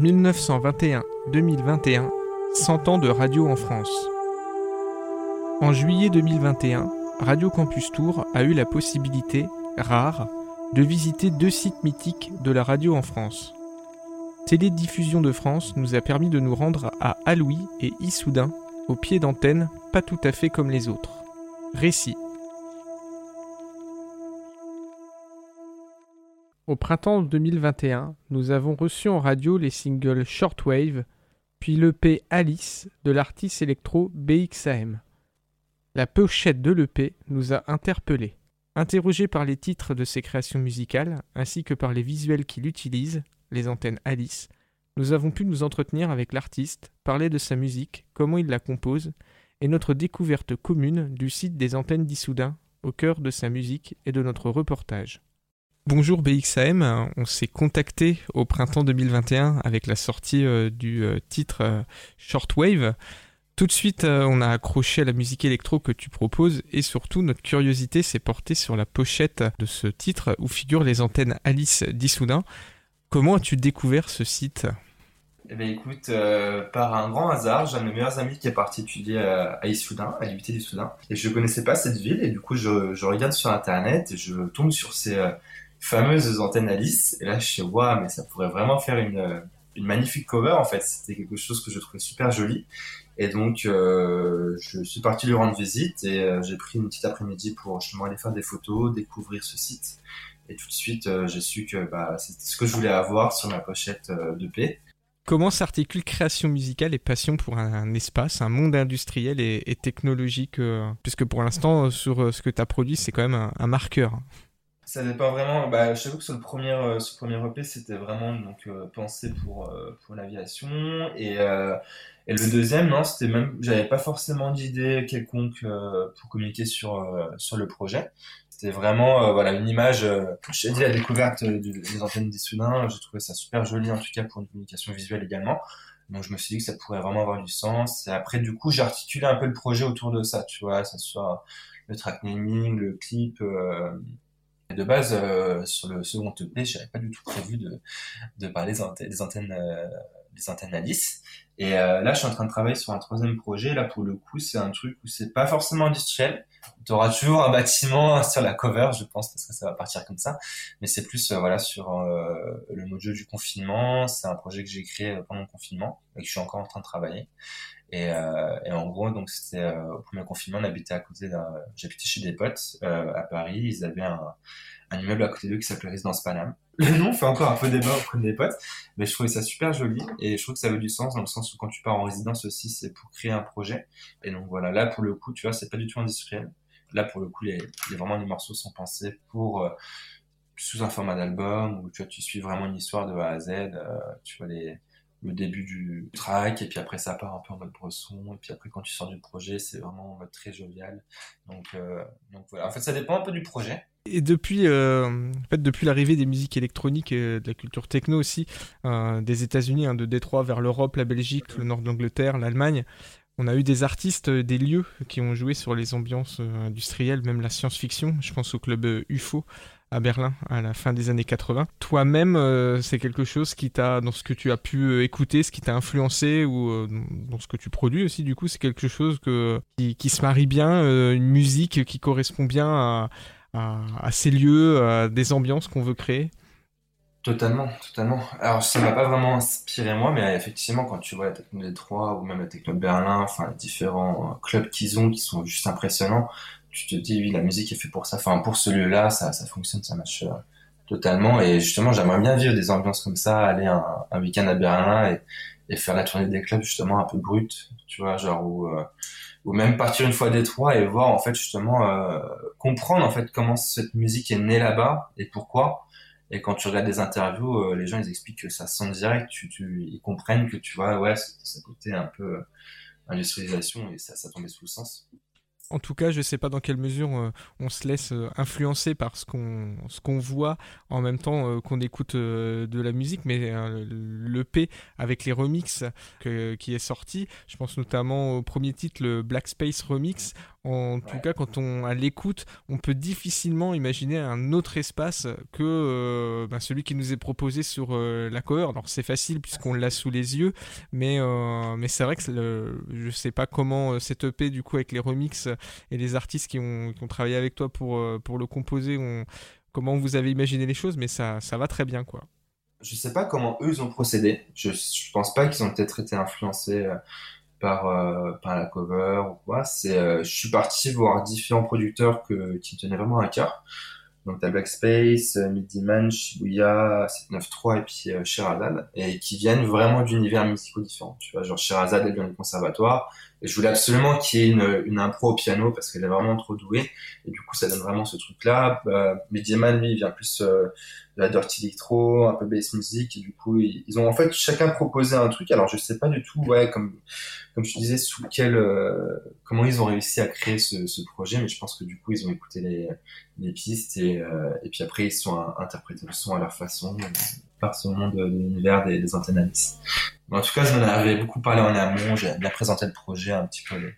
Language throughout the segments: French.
1921-2021, 100 ans de radio en France. En juillet 2021, Radio Campus Tour a eu la possibilité, rare, de visiter deux sites mythiques de la radio en France. Télédiffusion de France nous a permis de nous rendre à Alouis et Issoudun, au pied d'antenne, pas tout à fait comme les autres. Récit. Au printemps 2021, nous avons reçu en radio les singles Shortwave, puis l'EP Alice de l'artiste électro BXAM. La pochette de l'EP nous a interpellés. Interrogés par les titres de ses créations musicales, ainsi que par les visuels qu'il utilise, les antennes Alice, nous avons pu nous entretenir avec l'artiste, parler de sa musique, comment il la compose, et notre découverte commune du site des antennes d'Issoudun, au cœur de sa musique et de notre reportage. Bonjour BXAM, on s'est contacté au printemps 2021 avec la sortie euh, du euh, titre euh, Shortwave. Tout de suite, on a accroché à la musique électro que tu proposes et surtout notre curiosité s'est portée sur la pochette de ce titre où figurent les antennes Alice d'Issoudun. Comment as-tu découvert ce site? Eh bien, écoute, par un grand hasard, j'ai un de mes meilleurs amis qui est parti étudier à, Issoudun, à l'UT d'Issoudun, et je ne connaissais pas cette ville, et du coup, je, je, regarde sur Internet, et je tombe sur ces fameuses antennes Alice, et là, je suis waouh, mais ça pourrait vraiment faire une, une magnifique cover, en fait. C'était quelque chose que je trouvais super joli, et donc, euh, je suis parti lui rendre visite et euh, j'ai pris une petite après-midi pour justement aller faire des photos, découvrir ce site. Et tout de suite, euh, j'ai su que bah, c'était ce que je voulais avoir sur ma pochette de paix. Comment s'articule création musicale et passion pour un, espace, un monde industriel et, technologique Puisque pour l'instant, sur ce que tu as produit, c'est quand même un marqueur. Ça dépend vraiment. Bah, je t'avoue que sur le premier, euh, ce premier EP, c'était vraiment donc euh, pensé pour euh, pour l'aviation et et le deuxième, non, c'était même, j'avais pas forcément d'idée quelconque pour communiquer sur sur le projet. C'était vraiment voilà une image. j'ai dit la découverte des antennes d'Issoudun, j'ai trouvé ça super joli en tout cas pour une communication visuelle également. Donc je me suis dit que ça pourrait vraiment avoir du sens. Et après du coup j'ai articulé un peu le projet autour de ça, tu vois, ça soit le track naming, le clip. Euh, de base, euh, sur le second EP, j'avais pas du tout prévu de, parler des antennes, euh, des antennes Alice. Et euh, là, je suis en train de travailler sur un troisième projet. Là, pour le coup, c'est un truc où c'est pas forcément industriel. Tu auras toujours un bâtiment sur la cover, je pense, parce que ça va partir comme ça. Mais c'est plus, voilà, sur le mode jeu du confinement. C'est un projet que j'ai créé pendant le confinement et que je suis encore en train de travailler. Et, euh, et, en gros, donc c'était euh, au premier confinement, on habitait à côté d'un, j'habitais chez des potes euh, à Paris. Ils avaient un, un immeuble à côté d'eux qui s'appelait Résidence Paname. Le nom fait encore un peu débat auprès des potes, mais je trouvais ça super joli et je trouve que ça avait du sens dans le sens où quand tu pars en résidence aussi, c'est pour créer un projet. Et donc voilà, là pour le coup, tu vois, c'est pas du tout industriel. Là pour le coup, les, les vraiment les morceaux sont pensés pour euh, sous un format d'album où tu vois, tu suis vraiment une histoire de A à Z. Euh, tu vois les le début du track et puis après ça part un peu en mode bresson et puis après quand tu sors du projet c'est vraiment en mode très jovial. Donc euh, donc voilà. En fait ça dépend un peu du projet. Et depuis euh, en fait depuis l'arrivée des musiques électroniques et de la culture techno aussi euh, des États-Unis hein, de Détroit vers l'Europe la Belgique le nord de l'Angleterre l'Allemagne on a eu des artistes, des lieux qui ont joué sur les ambiances industrielles, même la science-fiction. Je pense au club UFO à Berlin à la fin des années 80. Toi-même, euh, c'est quelque chose qui t'a, dans ce que tu as pu euh, écouter, ce qui t'a influencé ou euh, dans ce que tu produis aussi, du coup, c'est quelque chose que, qui, se marie bien, une musique qui correspond bien à, ces lieux, à des ambiances qu'on veut créer? Totalement, totalement. Alors, ça m'a pas vraiment inspiré moi, mais effectivement, quand tu vois la Techno Détroit ou même la Techno Berlin, enfin, les différents clubs qu'ils ont qui sont juste impressionnants, tu te dis, oui, la musique est faite pour ça. Enfin, pour ce lieu-là, ça, ça fonctionne, ça marche euh, totalement. Et justement, j'aimerais bien vivre des ambiances comme ça, aller un, week-end à Berlin et, faire la tournée des clubs justement un peu brute, tu vois, genre euh, ou même partir une fois à Détroit et voir en fait justement euh, comprendre en fait comment cette musique est née là-bas et pourquoi et quand tu regardes des interviews, euh, les gens ils expliquent que ça sent direct, tu, tu, ils comprennent que tu vois, ouais, ça côté un peu industrialisation et ça, ça tombait sous le sens. En tout cas, je ne sais pas dans quelle mesure euh, on se laisse euh, influencer par ce qu'on voit en même temps euh, qu'on écoute de la musique, mais l'EP avec les remixes qui est sorti, je pense notamment au premier titre, le Black Space Remix, En tout cas, quand on à l'écoute, on peut difficilement imaginer un autre espace que euh, ben, celui qui nous est proposé sur euh, la cover. Alors c'est facile puisqu'on l'a sous les yeux, mais euh, mais c'est vrai que le, je sais pas comment cette EP du coup avec les remixes et les artistes qui ont, qui ont travaillé avec toi pour pour le composer, on, comment vous avez imaginé les choses, mais ça ça va très bien quoi. Je sais pas comment eux ils ont procédé. Je, je pense pas qu'ils ont peut-être été influencés par, euh, par la cover ou quoi. C'est, euh, je suis parti voir différents producteurs que, qui tenaient vraiment à cœur. Donc t'as Black Space, euh, Midiman, Shibuya, 793 et puis euh, Sherazade, et qui viennent vraiment d'univers musicaux différents. Tu vois, genre Sherazade, elle vient du conservatoire, et je voulais absolument qu'il y ait une, impro au piano parce qu'elle est vraiment trop douée, et du coup ça donne vraiment ce truc-là. Euh, Midiman, lui, il vient plus euh, de la dirty electro, un peu bass music, et du coup ils, ont en fait chacun proposé un truc. Alors je sais pas du tout, ouais, comme comme je disais, sous quel, euh, comment ils ont réussi à créer ce, projet, mais je pense que du coup ils ont écouté les, les pistes. Et, euh, et puis après ils sont interprétés le son à leur façon par ce monde de, l'univers des, des antennes En tout cas, je m'en avais beaucoup parlé en amont, j'ai bien présenté le projet, un petit peu les,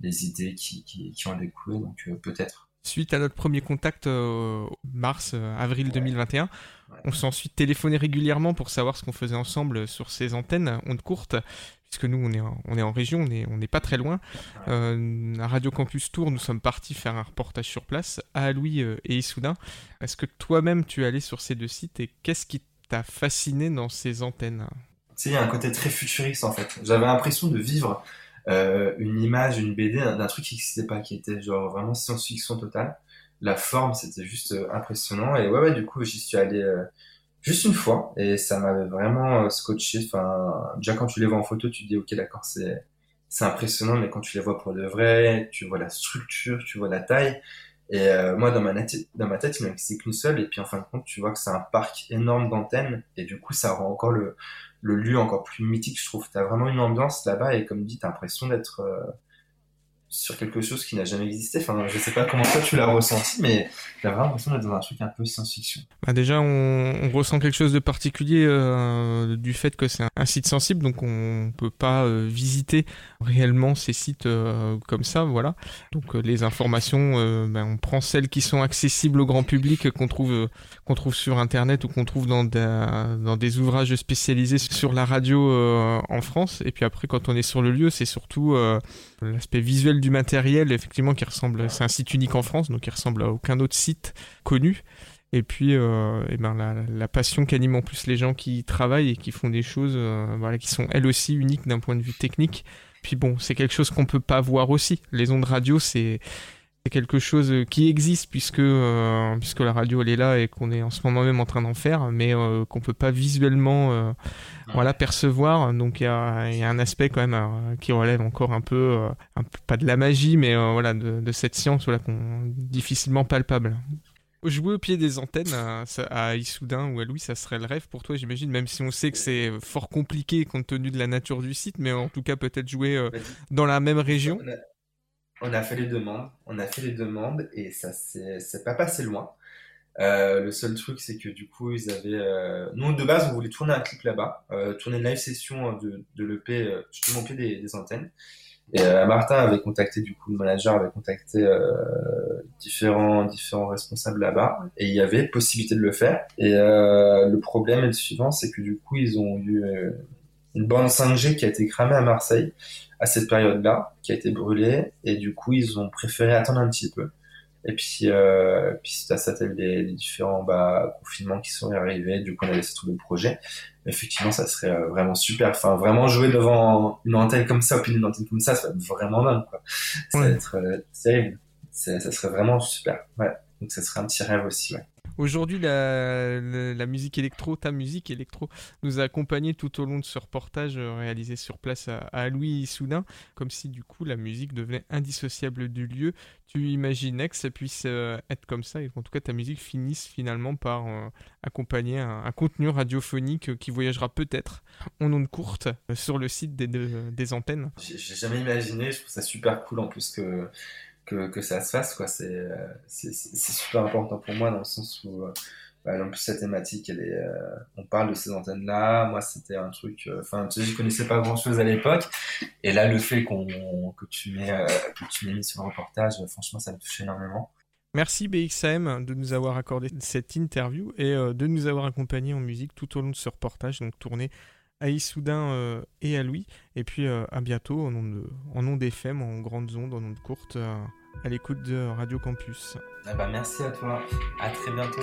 les idées qui, qui, qui ont découlé, donc euh, peut-être. Suite à notre premier contact euh, mars, euh, avril 2021, on s'est ensuite téléphoné régulièrement pour savoir ce qu'on faisait ensemble sur ces antennes ondes courtes, puisque nous on est en, on est en région, on n'est on est pas très loin. Euh, à Radio Campus Tour, nous sommes partis faire un reportage sur place à Louis et Issoudun. Est-ce que toi-même tu es allé sur ces deux sites et qu'est-ce qui t'a fasciné dans ces antennes Tu il y a un côté très futuriste en fait. J'avais l'impression de vivre euh, une image, une BD d'un truc qui n'existait pas, qui était genre vraiment science-fiction totale. La forme, c'était juste euh, impressionnant. Et ouais, du coup, j'y suis allé euh, juste une fois et ça m'avait vraiment scotché. Enfin, déjà quand tu les vois en photo, tu te dis ok, d'accord, c'est c'est impressionnant, mais quand tu les vois pour de vrai, tu vois la structure, tu vois la taille. Et euh, moi, dans ma, dans ma tête, il m'en c'est qu'une seule. Et puis, en fin de compte, tu vois que c'est un parc énorme d'antennes. Et du coup, ça rend encore le, le lieu encore plus mythique, je trouve. T'as vraiment une ambiance là-bas. Et comme dit, t'as l'impression d'être euh, sur quelque chose qui n'a jamais existé. Enfin, je sais pas comment toi tu l'as ressenti, mais t'as vraiment l'impression d'être dans un truc un peu science-fiction. Bah déjà, on, ressent quelque chose de particulier euh, du fait que c'est un, site sensible, donc on peut pas euh, visiter réellement ces sites euh, comme ça, voilà. Donc les informations, bah, on prend celles qui sont accessibles au grand public, qu'on trouve qu'on trouve sur internet ou qu'on trouve dans, dans des ouvrages spécialisés sur la radio en France. Et puis après, quand on est sur le lieu, c'est surtout l'aspect visuel du matériel, effectivement, qui ressemble. C'est un site unique en France, donc qui ressemble à aucun autre site connu. Et puis, euh, et ben la, la passion qu'anime en plus les gens qui travaillent et qui font des choses, euh, voilà, qui sont elles aussi uniques d'un point de vue technique. Puis bon, c'est quelque chose qu'on peut pas voir aussi. Les ondes radio, c'est c'est quelque chose qui existe puisque euh, puisque la radio elle est là et qu'on est en ce moment même en train d'en faire mais euh, qu'on peut pas visuellement euh, voilà percevoir. Donc il y a, y a, un aspect quand même euh, qui relève encore un peu, un peu pas de la magie mais voilà de, de, cette science voilà qu'on difficilement palpable. Jouer au pied des antennes à, à Issoudun ou à Louis, ça serait le rêve pour toi, j'imagine, même si on sait que c'est fort compliqué compte tenu de la nature du site, mais en tout cas peut-être jouer dans la même région. On a fait les demandes, on a fait les demandes et ça c'est pas passé loin. Euh, le seul truc, c'est que du coup, ils avaient. Euh... Nous, de base, on voulait tourner un clip là-bas, euh, tourner une live session de, de l'EP, justement au pied des, des, antennes. Et Martin avait contacté, du coup, le manager avait contacté différents, différents responsables là-bas, et il y avait possibilité de le faire. Et le problème est le suivant, c'est que du coup, ils ont eu une bande 5G qui a été cramée à Marseille à cette période-là, qui a été brûlée, et du coup, ils ont préféré attendre un petit peu. Et puis, euh, puis ça, t'as des, des, différents bah, confinements qui sont arrivés, du coup, on a laissé tout le projet. Mais effectivement, ça serait euh, vraiment super. Enfin, vraiment jouer devant une antenne comme ça, ou puis une antenne comme ça, ça va être vraiment dingue, quoi. Ça ouais. va être euh, terrible. Ça serait vraiment super. Ouais. Donc, ça serait un petit rêve aussi, ouais. Aujourd'hui, la, la, la, musique électro, ta musique électro, nous a accompagnés tout au long de ce reportage euh, réalisé sur place à, à Louis Soudain, comme si du coup la musique devenait indissociable du lieu. Tu imaginais que ça puisse euh, être comme ça et qu'en tout cas ta musique finisse finalement par euh, accompagner un, un, contenu radiophonique qui voyagera peut-être en ondes courtes sur le site des, de, des antennes. J'ai jamais imaginé, je trouve ça super cool en plus que que, que ça se fasse quoi c'est c'est super important pour moi dans le sens où en plus cette thématique, elle est, on parle de ces antennes-là. Moi, c'était un truc. Enfin, tu sais, je connaissais pas grand-chose à l'époque, et là, le fait qu'on que tu mets que tu m'aies mis sur le reportage, franchement, ça me touche énormément. Merci BXM de nous avoir accordé cette interview et de nous avoir accompagnés en musique tout au long de ce reportage, donc tourné à Issoudun et à Louis. Et puis à bientôt en nom, de, en d'FM, en grandes ondes, en ondes courtes à l'écoute de Radio Campus. Ah bah merci à toi. À très bientôt.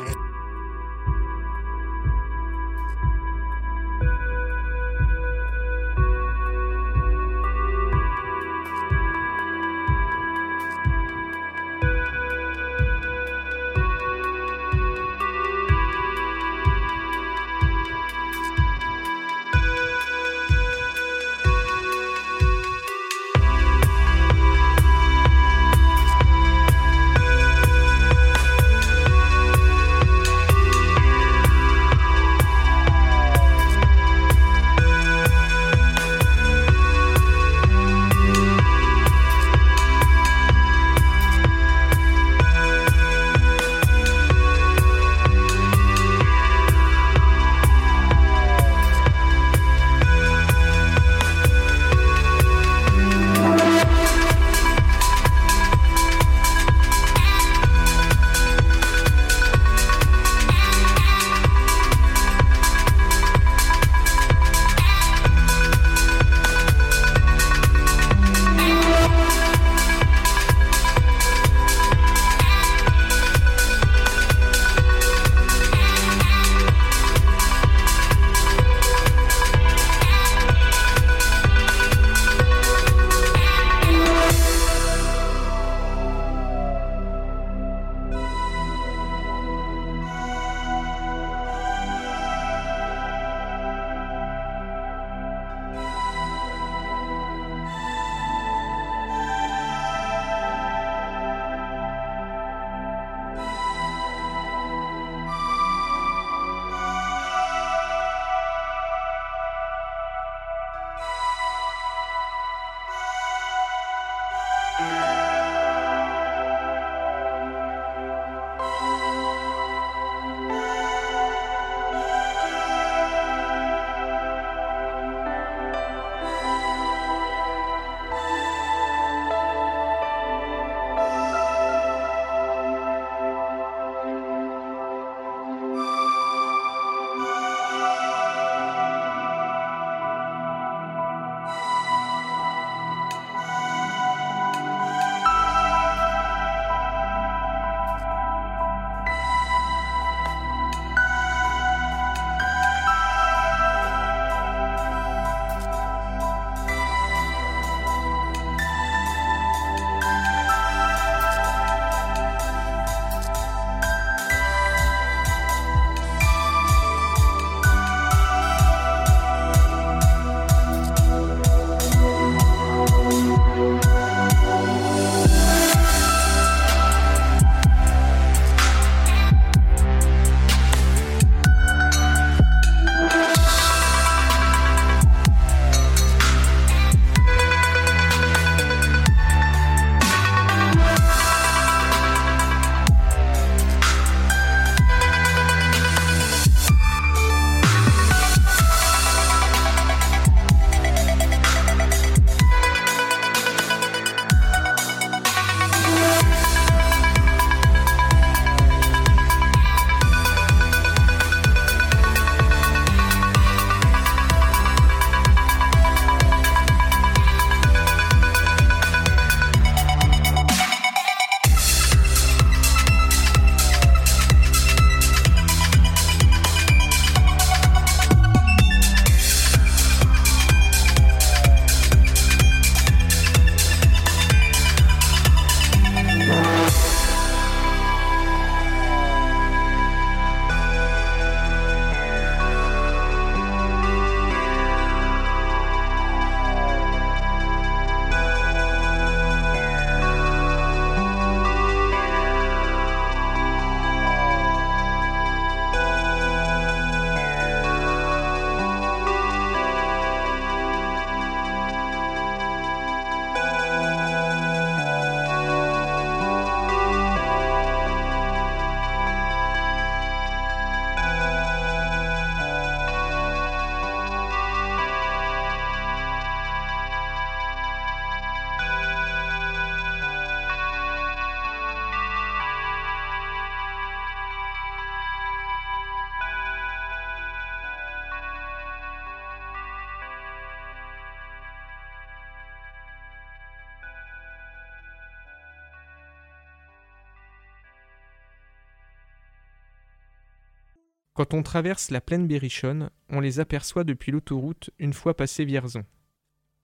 Quand on traverse la plaine berrichonne, on les aperçoit depuis l'autoroute une fois passé Vierzon.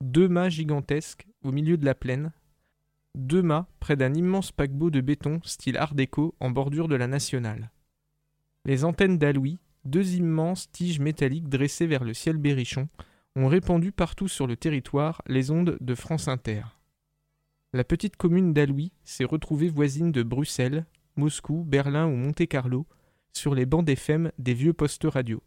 Deux mâts gigantesques au milieu de la plaine, deux mâts près d'un immense paquebot de béton style art déco en bordure de la nationale. Les antennes d'Aloui, deux immenses tiges métalliques dressées vers le ciel berrichon, ont répandu partout sur le territoire les ondes de France Inter. La petite commune d'Aloui s'est retrouvée voisine de Bruxelles, Moscou, Berlin ou Monte-Carlo sur les bancs FM des vieux postes radio.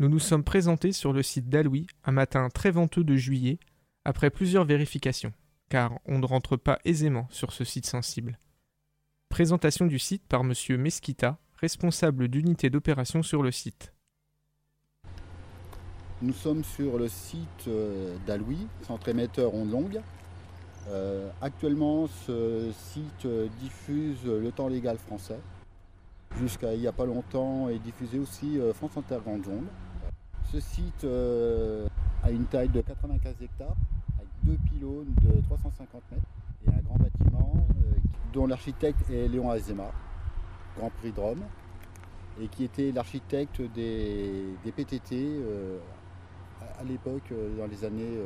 Nous nous sommes présentés sur le site d'Aloui un matin très venteux de juillet, après plusieurs vérifications, car on ne rentre pas aisément sur ce site sensible. Présentation du site par M. Mesquita, responsable d'unité d'opération sur le site. Nous sommes sur le site euh, d'Aloui, centre émetteur onde longue. Euh, actuellement, ce site euh, diffuse le temps légal français. Jusqu'à il n'y a pas longtemps, est diffusé aussi France Inter Grande Onde. Ce site a une taille de 95 hectares, avec deux pylônes de 350 mètres et un grand bâtiment dont l'architecte est Léon Azema, Grand Prix de Rome, et qui était l'architecte des, PTT à l'époque, euh, dans les années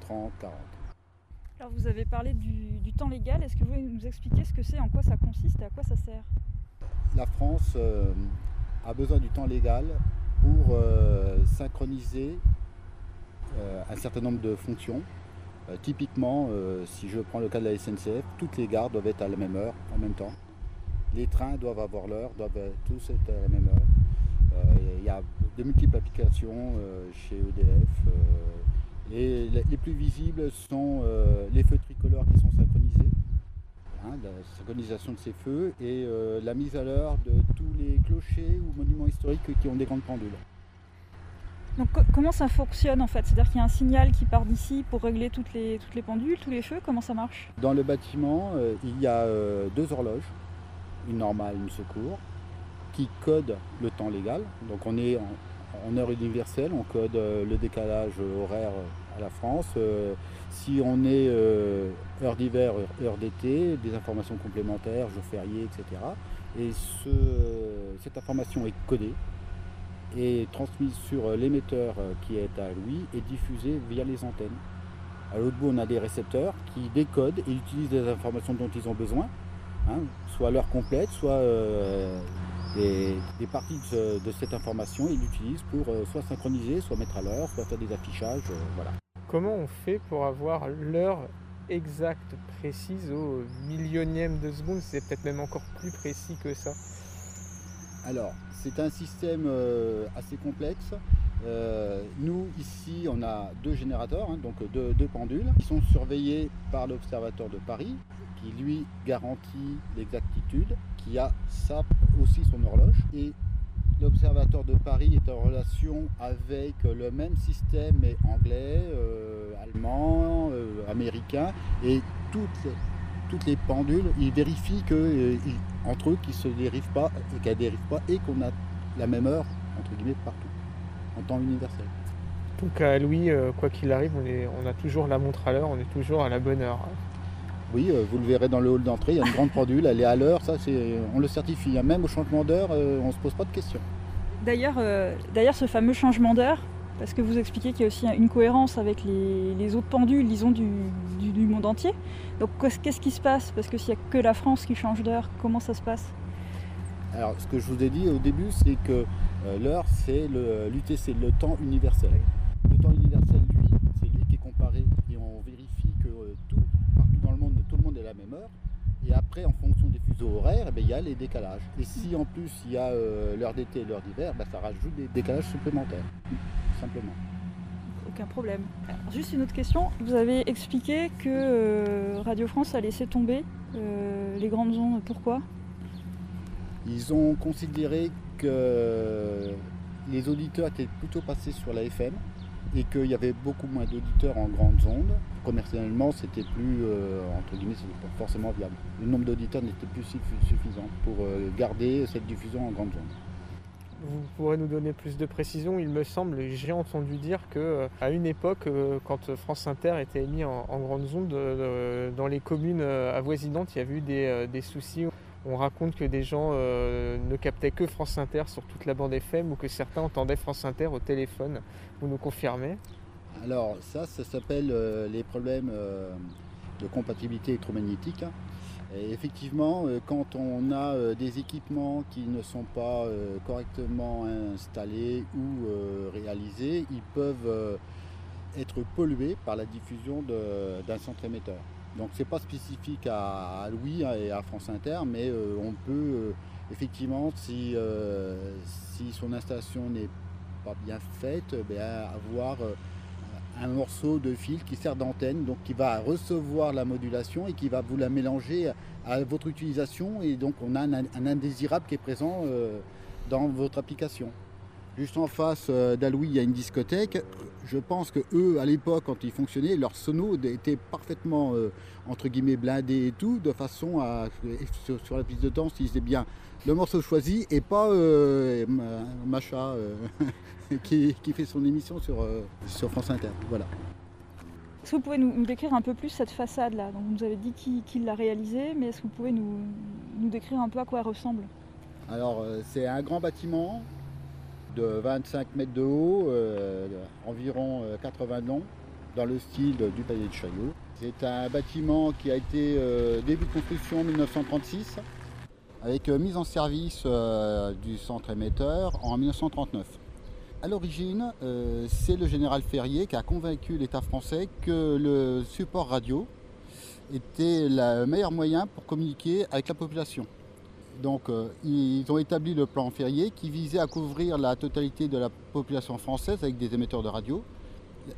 30, euh, 40. Alors vous avez parlé du, temps légal, est-ce que vous pouvez nous expliquer ce que c'est, en quoi ça consiste et à quoi ça sert? La France euh, a besoin du temps légal pour synchroniser un certain nombre de fonctions. typiquement, si je prends le cas de la SNCF, toutes les gares doivent être à la même heure, en même temps. Les trains doivent avoir l'heure, doivent tous être à la même heure. Il y a de multiples applications euh, chez EDF. Euh, les plus visibles sont euh, les feux tricolores qui sont synchronisés, hein, la synchronisation de ces feux et la mise à l'heure de tous les clochers ou monuments historiques qui ont des grandes pendules. Donc comment ça fonctionne en fait? C'est-à-dire qu'il y a un signal qui part d'ici pour régler toutes les, toutes les pendules, tous les feux Comment ça marche? Dans le bâtiment, il y a deux horloges, une normale, une secours, qui code le temps légal. Donc on est en, heure universelle, on code euh, le décalage horaire à la France. Euh, si on est euh, heure d'hiver, heure d'été, des informations complémentaires, jours fériés, etc. Et cette information est codée et transmise sur l'émetteur qui est à lui et diffusée via les antennes. À l'autre bout, on a des récepteurs qui décodent et utilisent les informations dont ils ont besoin, hein, soit l'heure complète, soit des, parties de, cette information, il l'utilise pour euh, soit synchroniser, soit mettre à l'heure, soit faire des affichages. Euh, voilà. Comment on fait pour avoir l'heure exacte, précise au millionième de seconde? C'est peut-être même encore plus précis que ça. Alors, c'est un système euh, assez complexe. nous, ici, on a deux générateurs, hein, donc deux, deux, pendules, qui sont surveillés par l'Observatoire de Paris, qui lui garantit l'exactitude, qui a ça aussi son horloge. Et l'Observatoire de Paris est en relation avec le même système, mais anglais, euh, allemand, euh, américain, et toutes, toutes les pendules, ils vérifient que, euh, entre eux qu'ils ne se dérivent pas, et qu'elles ne dérivent pas, et qu'on a la même heure, entre guillemets, partout, en temps universel. Donc à Louis, quoi qu'il arrive, on, est, on a toujours la montre à l'heure, on est toujours à la bonne heure. Oui, euh, vous le verrez dans le hall d'entrée, il y a une grande pendule, elle est à l'heure, ça c'est, on le certifie. Hein. Même au changement d'heure, euh, on ne se pose pas de questions. D'ailleurs, euh, d'ailleurs, ce fameux changement d'heure, parce que vous expliquez qu'il y a aussi une cohérence avec les, autres pendules, disons, du, monde entier. Donc qu'est-ce qui se passe? Parce que s'il n'y a que la France qui change d'heure, comment ça se passe? Alors, ce que je vous ai dit au début, c'est que l'heure, c'est l'UTC, le temps universel. Le temps universel, lui, c'est lui qui est comparé et on vérifie que tout la même heure. Et après, en fonction des fuseaux horaires, eh ben, il y a les décalages. Et si en plus il y a euh, l'heure d'été et l'heure d'hiver, ben, ça rajoute des décalages supplémentaires, simplement. Aucun problème. juste une autre question. Vous avez expliqué que euh, Radio France a laissé tomber euh, les grandes ondes. Pourquoi? Ils ont considéré que les auditeurs étaient plutôt passés sur la FM et qu'il y avait beaucoup moins d'auditeurs en grandes ondes. Commercialement, c'était plus, euh, entre guillemets, pas forcément viable. Le nombre d'auditeurs n'était plus suffisant pour euh, garder cette diffusion en grandes ondes. Vous pourrez nous donner plus de précisions Il me semble, j'ai entendu dire que euh, à une époque, quand France Inter était émis en, grandes ondes, dans les communes avoisinantes, il y avait eu des, soucis on raconte que des gens ne captaient que France Inter sur toute la bande FM ou que certains entendaient France Inter au téléphone. Vous nous confirmez Alors ça, ça s'appelle euh, les problèmes euh, de compatibilité électromagnétique. Et effectivement, quand on a des équipements qui ne sont pas correctement installés ou réalisés, ils peuvent être pollués par la diffusion d'un centre émetteur. Donc c'est pas spécifique à, Louis et à France Inter, mais euh, on peut euh, effectivement, si, euh, si son installation n'est pas bien faite, avoir un morceau de fil qui sert d'antenne, donc qui va recevoir la modulation et qui va vous la mélanger à votre utilisation, et donc on a un indésirable qui est présent dans votre application. Juste en face euh, d'Aloui, il y a une discothèque. Je pense que eux, à l'époque, quand ils fonctionnaient, leur sono était parfaitement euh, entre guillemets blindé et tout, de façon à sur, la piste de danse, ils disaient bien le morceau choisi et pas euh, Macha qui, fait son émission sur, sur France Inter. Voilà. Est-ce que vous pouvez nous, décrire un peu plus cette façade-là Donc, Vous nous avez dit qui, l'a réalisée, mais est-ce que vous pouvez nous, nous, décrire un peu à quoi elle ressemble? Alors, c'est un grand bâtiment de 25 mètres de haut, euh, environ 80 euh, long, dans le style du palais de Chaillot. C'est un bâtiment qui a été euh, début de construction en 1936, avec mise en service du centre émetteur en 1939. À l'origine, c'est le général Ferrier qui a convaincu l'État français que le support radio était le meilleur moyen pour communiquer avec la population. Donc euh, ils ont établi le plan Ferrier qui visait à couvrir la totalité de la population française avec des émetteurs de radio.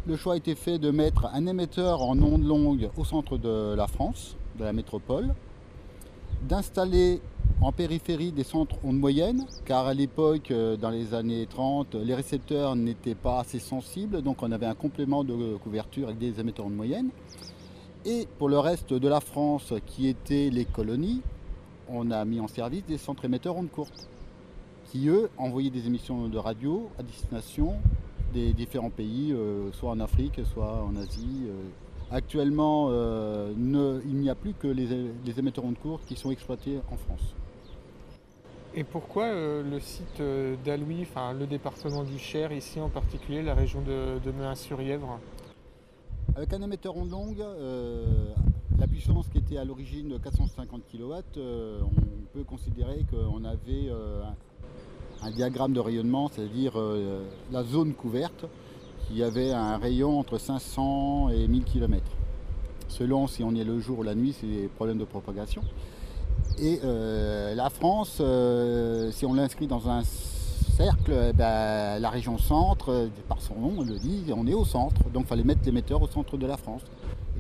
Le choix a été fait de mettre un émetteur en ondes longues au centre de la France, de la métropole, d'installer en périphérie des centres ondes moyennes, car à l'époque, euh, dans les années 30, les récepteurs n'étaient pas assez sensibles, donc on avait un complément de couverture avec des émetteurs ondes moyennes. Et pour le reste de la France, qui étaient les colonies, on a mis en service des centres émetteurs ondes courtes, qui eux envoyaient des émissions de radio à destination des différents pays, euh, soit en Afrique, soit en Asie. Euh. Actuellement, euh, il n'y a plus que les, émetteurs ondes courtes qui sont exploités en France. Et pourquoi le site d'Alouis, enfin le département du Cher, ici en particulier, la région de, de sur yèvre Avec un émetteur onde longue, la puissance qui était à l'origine de 450 kW, euh, on peut considérer qu'on avait euh, un, diagramme de rayonnement, c'est-à-dire euh, la zone couverte, qui avait un rayon entre 500 et 1000 km. Selon si on est le jour ou la nuit, c'est des problèmes de propagation. Et la France, si on l'inscrit dans un cercle, eh ben, la région centre, par son nom, on le dit, on est au centre. Donc il fallait mettre l'émetteur au centre de la France.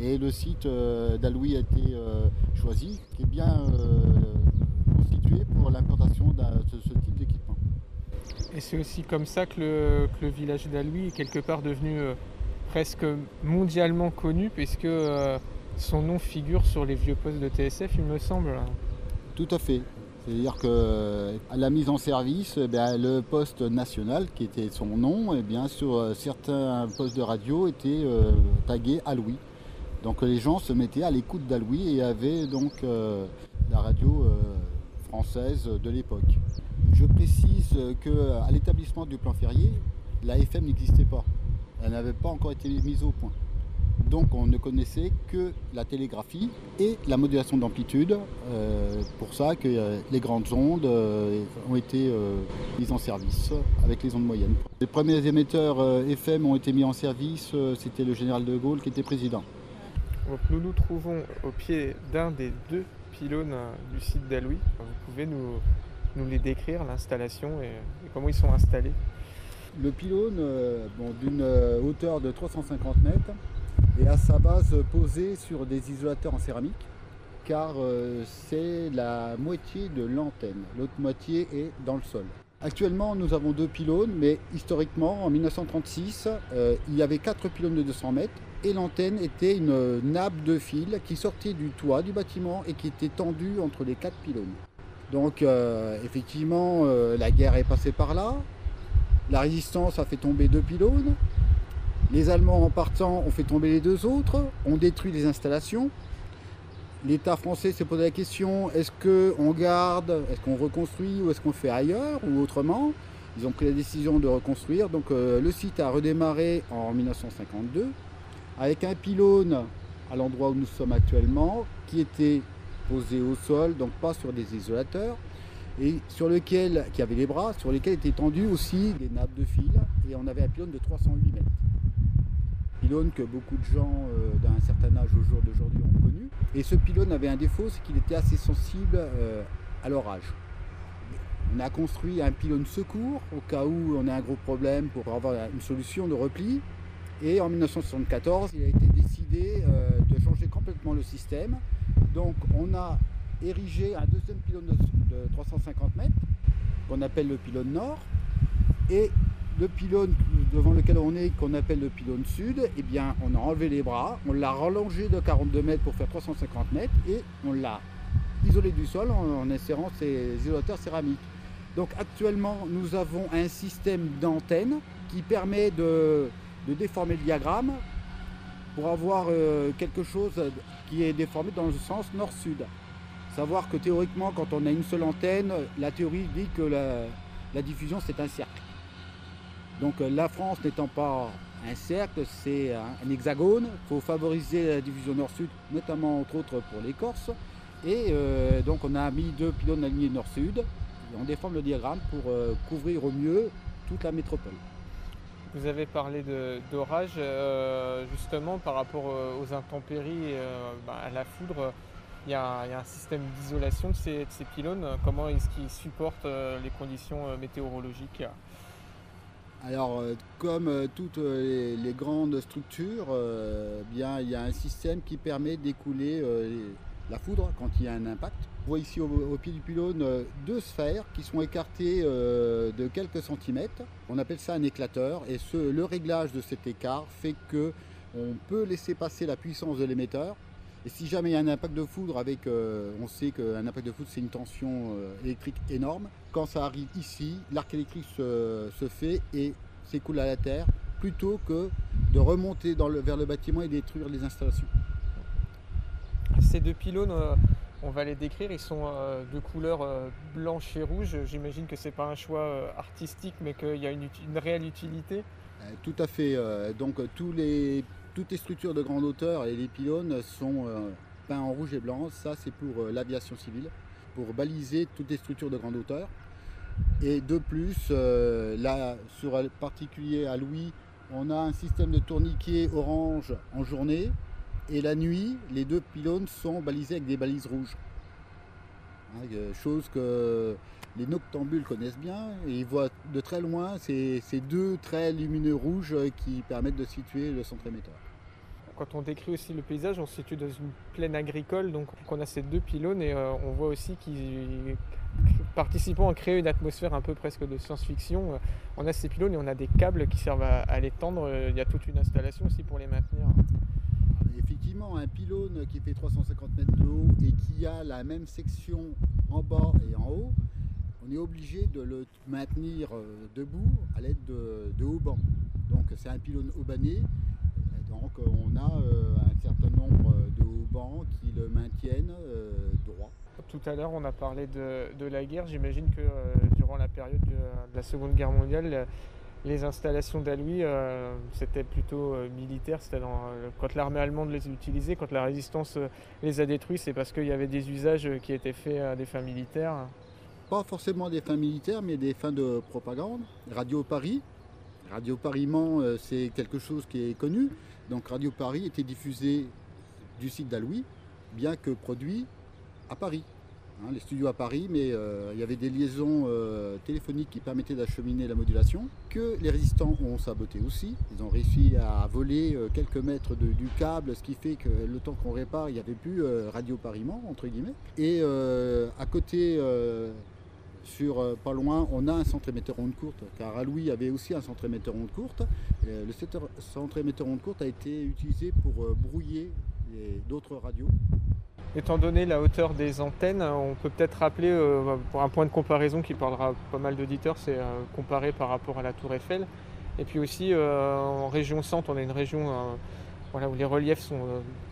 Et le site euh, d'Aloui a été euh, choisi, qui est bien euh, constitué pour l'implantation de ce, type. Et c'est aussi comme ça que le, village d'Aloui est quelque part devenu presque mondialement connu, puisque son nom figure sur les vieux postes de TSF, il me semble. Tout à fait. C'est-à-dire qu'à la mise en service, eh le poste national, qui était son nom, eh bien, sur certains postes de radio, était tagué à. Donc les gens se mettaient à l'écoute d'Aloui et avaient donc euh, la radio euh, française de l'époque. Je précise qu'à l'établissement du plan Ferrier, la FM n'existait pas. Elle n'avait pas encore été mise au point. Donc on ne connaissait que la télégraphie et la modulation d'amplitude. Euh, pour ça que les grandes ondes ont été mises en service avec les ondes moyennes. Les premiers émetteurs FM ont été mis en service, c'était le général de Gaulle qui était président nous nous trouvons au pied d'un des deux pylônes euh, du site d'Aloui. Vous pouvez nous, les décrire, l'installation et, comment ils sont installés Le pylône, euh, d'une euh, hauteur de 350 mètres, est à sa base posé sur des isolateurs en céramique, car c'est la moitié de l'antenne. L'autre moitié est dans le sol. Actuellement, nous avons deux pylônes, mais historiquement, en 1936, il y avait quatre pylônes de 200 mètres et l'antenne était une nappe de fil qui sortait du toit du bâtiment et qui était tendue entre les quatre pylônes. Donc euh, effectivement, euh, la guerre est passée par là. La résistance a fait tomber deux pylônes. Les Allemands en partant ont fait tomber les deux autres, ont détruit les installations. l'État français s'est posé la question est-ce qu'on garde, est-ce qu'on reconstruit ou est-ce qu'on fait ailleurs ou autrement? Ils ont pris la décision de reconstruire. Donc euh, le site a redémarré en 1952 avec un pylône à l'endroit où nous sommes actuellement qui était posé au sol, donc pas sur des isolateurs, et sur lequel, qui avait des bras, sur lesquels étaient tendus aussi des nappes de fil, et on avait un pylône de 308 mètres. Pylône que beaucoup de gens euh, d'un certain âge au jour d'aujourd'hui ont connu. Et ce pylône avait un défaut, c'est qu'il était assez sensible euh, à l'orage. On a construit un pylône secours au cas où on a un gros problème pour avoir une solution de repli. Et en 1974, il a été décidé euh, de changer complètement le système. Donc on a érigé un deuxième pylône de, 350 mètres, qu'on appelle le pylône nord. Et le pylône devant lequel on est, qu'on appelle le pylône sud, eh bien, on a enlevé les bras, on l'a rallongé de 42 mètres pour faire 350 mètres et on l'a isolé du sol en, insérant ces isolateurs céramiques. Donc actuellement, nous avons un système d'antenne qui permet de, déformer le diagramme pour avoir euh, quelque chose qui est déformé dans le sens nord-sud. Savoir que théoriquement, quand on a une seule antenne, la théorie dit que la, diffusion c'est un cercle. Donc euh, la France n'étant pas un cercle, c'est un, hexagone. Il faut favoriser la diffusion nord-sud, notamment entre autres pour les Corses. Et euh, donc on a mis deux pylônes alignés nord-sud. On déforme le diagramme pour couvrir au mieux toute la métropole. Vous avez parlé d'orage, justement par rapport aux intempéries, bah, à la foudre il y, a, un système d'isolation de ces, pylônes. Comment est-ce qu'ils supportent euh, les conditions euh, météorologiques? Alors, euh, comme toutes les, grandes structures, bien, il y a un système qui permet d'écouler la foudre quand il y a un impact. On voit ici au, pied du pylône deux sphères qui sont écartées de quelques centimètres. On appelle ça un éclateur et le réglage de cet écart fait que on peut laisser passer la puissance de l'émetteur et si jamais il y a un impact de foudre avec, euh, on sait qu'un impact de foudre c'est une tension euh, électrique énorme. Quand ça arrive ici, l'arc électrique se, fait et s'écoule à la terre plutôt que de remonter vers le bâtiment et détruire les installations. Ces deux pylônes, euh, on va les décrire, ils sont de couleur blanche et rouge. J'imagine que ce n'est pas un choix artistique, mais qu'il y a une, une réelle utilité. Tout à fait. Donc tous les toutes les structures de grande hauteur et les pylônes sont euh, peints en rouge et blanc. Ça, c'est pour euh, l'aviation civile, pour baliser toutes les structures de grande hauteur. Et de plus, euh, là, sur particulier à Louis, on a un système de tourniquet orange en journée. Et la nuit, les deux pylônes sont balisés avec des balises rouges. Hein, chose que les noctambules connaissent bien ils voient de très loin ces, deux traits lumineux rouges qui permettent de situer le centre émetteur. Quand on décrit aussi le paysage, on se situe dans une plaine agricole, donc on a ces deux pylônes et euh, on voit aussi qu'ils participant à créer une atmosphère un peu presque de science-fiction. Euh, on a ces pylônes et on a des câbles qui servent à, à l'étendre. Il y a toute une installation aussi pour les maintenir. Un pylône qui fait 350 mètres de haut et qui a la même section en bas et en haut, on est obligé de le maintenir euh, debout à l'aide de, de haubans. Donc c'est un pylône haubané. Donc on a euh, un certain nombre de haubans qui le maintiennent euh, droit. Tout à l'heure, on a parlé de, la guerre. J'imagine que durant la période de, la Seconde Guerre mondiale, les installations d'Aloui, c'était plutôt militaire. C'était quand l'armée allemande les utilisait, quand la résistance les a détruits, c'est parce qu'il y avait des usages qui étaient faits à des fins militaires pas forcément des fins militaires, mais des fins de propagande. Radio Paris, Radio Paris euh, c'est quelque chose qui est connu. Donc Radio Paris était diffusé du site d'Aloui, bien que produit à Paris. Hein, les studios à Paris, mais euh, il y avait des liaisons euh, téléphoniques qui permettaient d'acheminer la modulation, que les résistants ont saboté aussi. Ils ont réussi à voler quelques mètres du câble, ce qui fait que le temps qu'on répare, il n'y avait plus Radio Paris Mans, entre guillemets. Et à côté sur euh, pas loin, on a un centre émetteur onde courte, car à Louis, il y avait aussi un centre émetteur onde courte. le centre émetteur onde courte a été utilisé pour euh, brouiller d'autres radios. Étant donné la hauteur des antennes, on peut peut-être rappeler, euh, pour un point de comparaison qui parlera pas mal d'auditeurs, c'est comparé par rapport à la Tour Eiffel. Et puis aussi en région centre, on a une région voilà, où les reliefs sont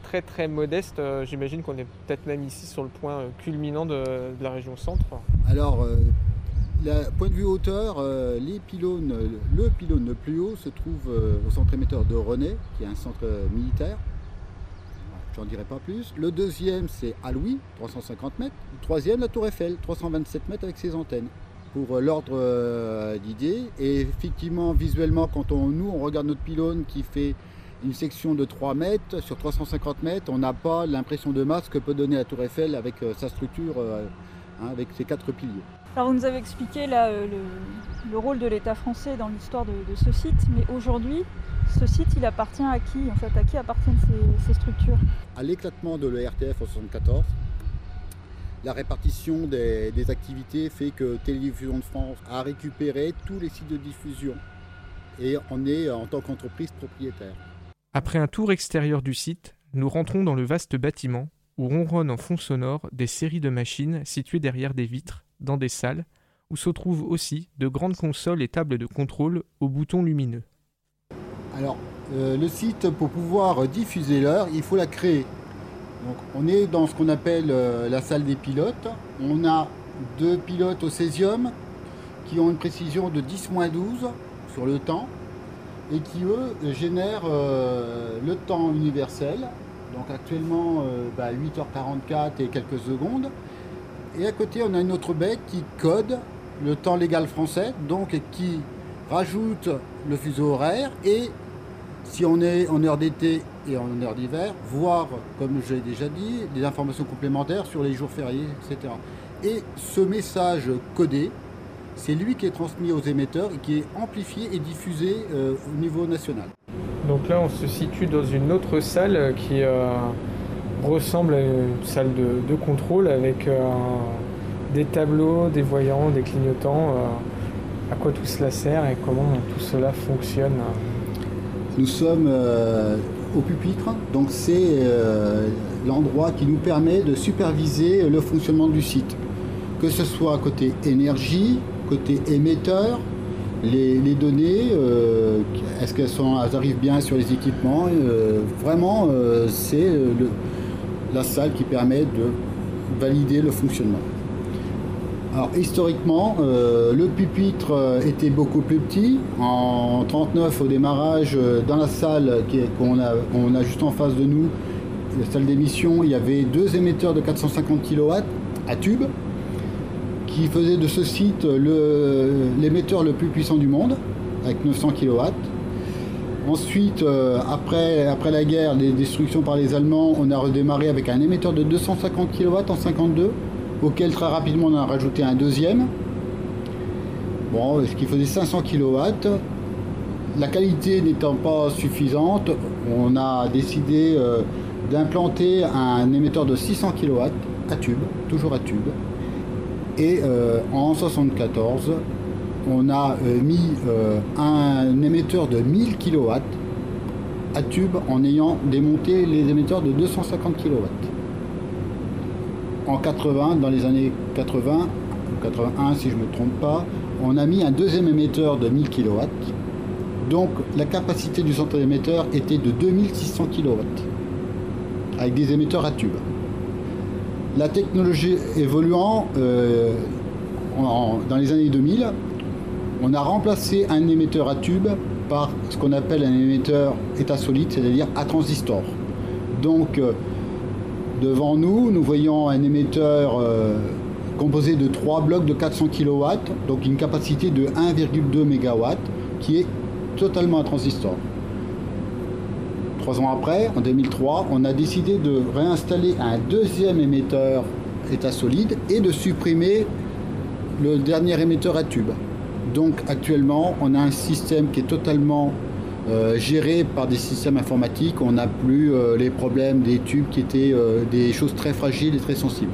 très très modestes. J'imagine qu'on est peut-être même ici sur le point culminant de, la région centre. Alors, point de vue hauteur, les pylônes, le pylône le plus haut se trouve au centre émetteur de René, qui est un centre militaire. J'en dirai pas plus. Le deuxième, c'est à 350 mètres. Le troisième, la Tour Eiffel, 327 mètres avec ses antennes. Pour euh, l'ordre euh, d'idée. Et effectivement, visuellement, quand on, nous, on regarde notre pylône qui fait une section de 3 mètres sur 350 mètres, on n'a pas l'impression de masse que peut donner la Tour Eiffel avec euh, sa structure, hein, avec ses quatre piliers. Alors vous nous avez expliqué le, rôle de l'État français dans l'histoire de, ce site, mais aujourd'hui, ce site, il appartient à qui En fait, à qui appartiennent ces, structures? À l'éclatement de l'ERTF en 1974, la répartition des, activités fait que Télévision de France a récupéré tous les sites de diffusion et en est en tant qu'entreprise propriétaire. Après un tour extérieur du site, nous rentrons dans le vaste bâtiment où ronronnent en fond sonore des séries de machines situées derrière des vitres, dans des salles, où se trouvent aussi de grandes consoles et tables de contrôle aux boutons lumineux. Alors, euh, le site, pour pouvoir diffuser l'heure, il faut la créer. Donc, on est dans ce qu'on appelle euh, la salle des pilotes. On a deux pilotes au césium qui ont une précision de 10-12 sur le temps et qui, eux, génèrent euh, le temps universel. Donc, actuellement, 8h44 bah, et quelques secondes. Et à côté, on a une autre bête qui code le temps légal français, donc qui rajoute le fuseau horaire et si on est en heure d'été et en heure d'hiver, voir, comme j'ai déjà dit, des informations complémentaires sur les jours fériés, etc. Et ce message codé, c'est lui qui est transmis aux émetteurs et qui est amplifié et diffusé euh, au niveau national. Donc là, on se situe dans une autre salle qui euh, ressemble à une salle de, contrôle avec euh, des tableaux, des voyants, des clignotants. à quoi tout cela sert et comment tout cela fonctionne nous sommes euh, au pupitre, donc c'est euh, l'endroit qui nous permet de superviser le fonctionnement du site. Que ce soit côté énergie, côté émetteur, les, données, euh, est-ce qu'elles arrivent bien sur les équipements Vraiment, c'est la salle qui permet de valider le fonctionnement. Alors historiquement, euh, le pupitre euh, était beaucoup plus petit. En 39 au démarrage, euh, dans la salle qu'on a, juste en face de nous, la salle d'émission, il y avait deux émetteurs de 450 kW à tube qui faisaient de ce site l'émetteur le, plus puissant du monde, avec 900 kW. Ensuite, après, la guerre, les destructions par les Allemands, on a redémarré avec un émetteur de 250 kW en 52 auquel très rapidement on a rajouté un deuxième. Bon, ce qui faisait 500 kW. La qualité n'étant pas suffisante, on a décidé euh, d'implanter un émetteur de 600 kW à tube, toujours à tube. Et euh, en 74, on a euh, mis un émetteur de 1000 kW à tube en ayant démonté les émetteurs de 250 kW en 80, dans les années 80, 81 si je ne me trompe pas, on a mis un deuxième émetteur de 1000 kW. Donc la capacité du centre émetteur était de 2600 kW, avec des émetteurs à tube. La technologie évoluant, euh, dans les années 2000, on a remplacé un émetteur à tube par ce qu'on appelle un émetteur état solide, c'est-à-dire à transistor. Donc euh, Devant nous, nous voyons un émetteur euh, composé de trois blocs de 400 kW, donc une capacité de 1,2 MW, qui est totalement un transistor. Trois ans après, en 2003, on a décidé de réinstaller un deuxième émetteur état solide et de supprimer le dernier émetteur à tube. Donc actuellement, on a un système qui est totalement euh, géré par des systèmes informatiques, on n'a plus euh, les problèmes des tubes qui étaient euh, des choses très fragiles et très sensibles.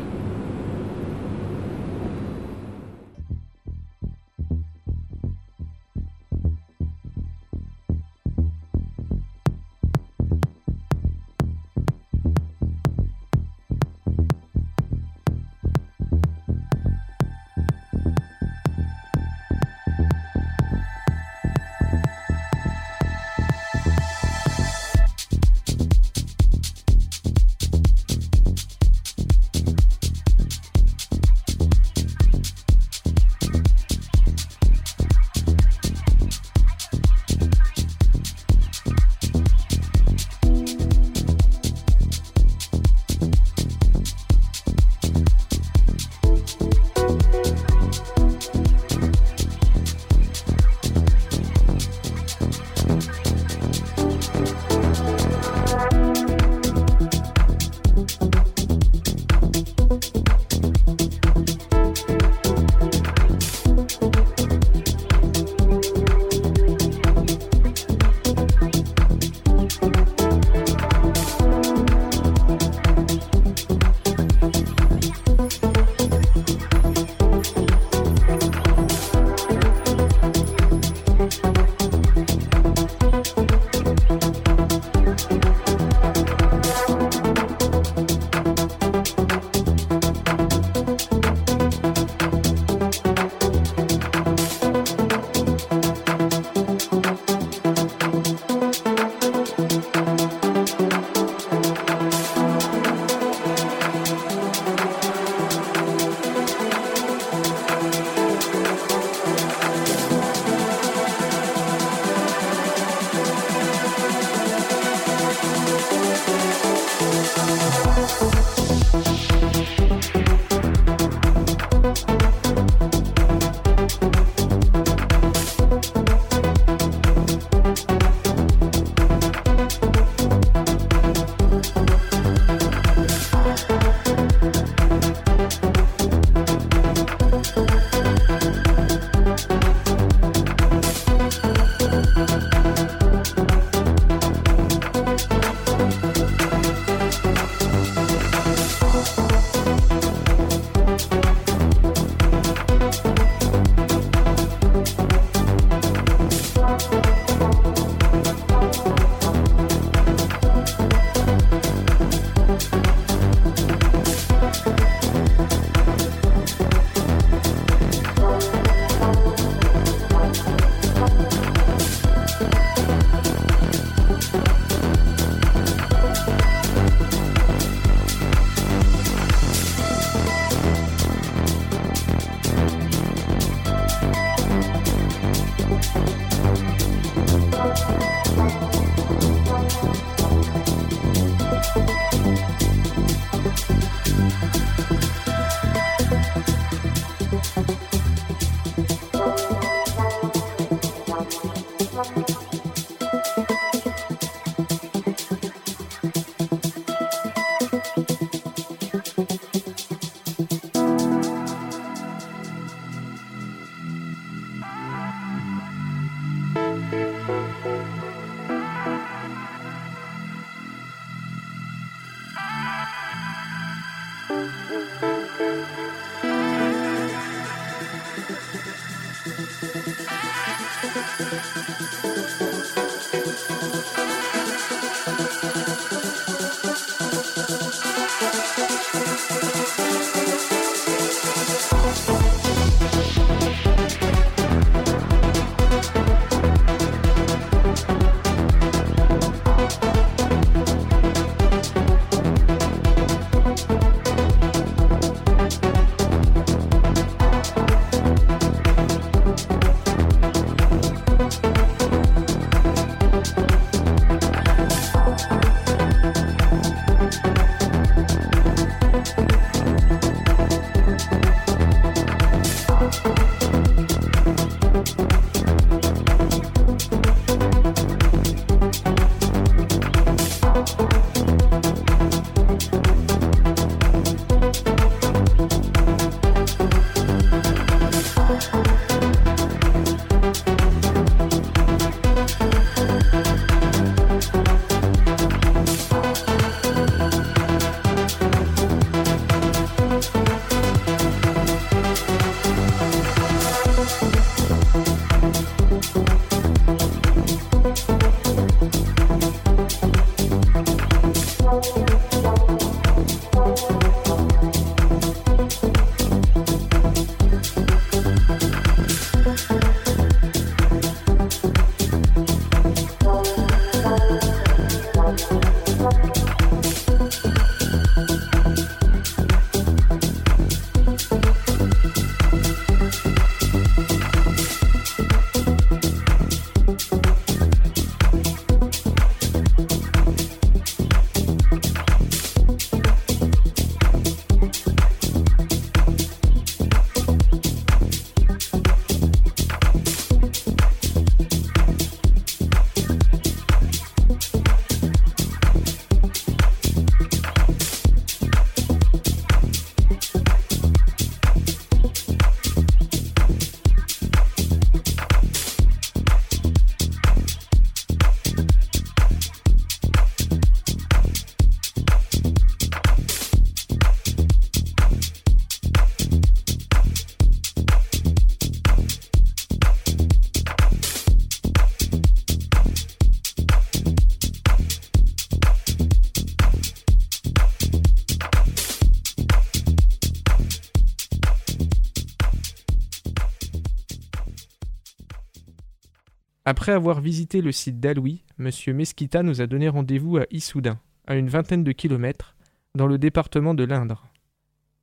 Après avoir visité le site d'Aloui, M. Mesquita nous a donné rendez-vous à Issoudun, à une vingtaine de kilomètres, dans le département de l'Indre.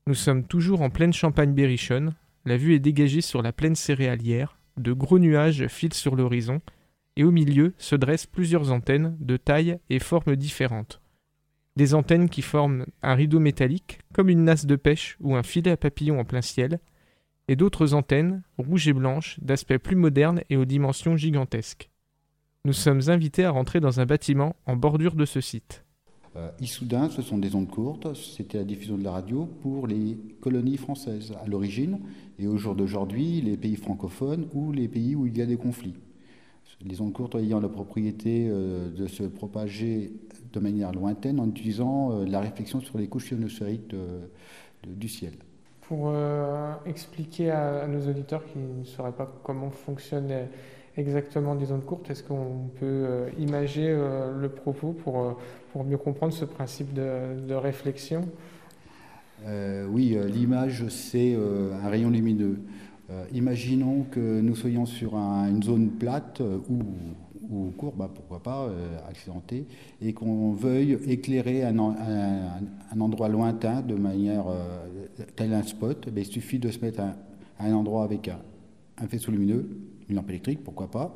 Nous sommes toujours en pleine champagne berrichonne, la vue est dégagée sur la plaine céréalière, de gros nuages filent sur l'horizon, et au milieu se dressent plusieurs antennes de taille et formes différentes. Des antennes qui forment un rideau métallique, comme une nasse de pêche ou un filet à papillon en plein ciel, et d'autres antennes, rouges et blanches, d'aspect plus moderne et aux dimensions gigantesques. Nous sommes invités à rentrer dans un bâtiment en bordure de ce site. Euh, Issoudun, ce sont des ondes courtes, c'était la diffusion de la radio pour les colonies françaises à l'origine, et au jour d'aujourd'hui, les pays francophones ou les pays où il y a des conflits. Les ondes courtes ayant la propriété euh, de se propager de manière lointaine en utilisant euh, la réflexion sur les couches ionosphériques du ciel. Pour euh, expliquer à, nos auditeurs qui ne sauraient pas comment fonctionnent exactement des ondes courtes, est-ce qu'on peut euh, imager euh, le propos pour, pour mieux comprendre ce principe de, réflexion? Oui, l'image, c'est un rayon lumineux. imaginons que nous soyons sur une zone plate où ou courbe, bah, pourquoi pas, euh, accidentée, et qu'on veuille éclairer un, endroit lointain de manière euh, tel un spot, ben, il suffit de se mettre à, un endroit avec un, faisceau lumineux, une lampe électrique, pourquoi pas,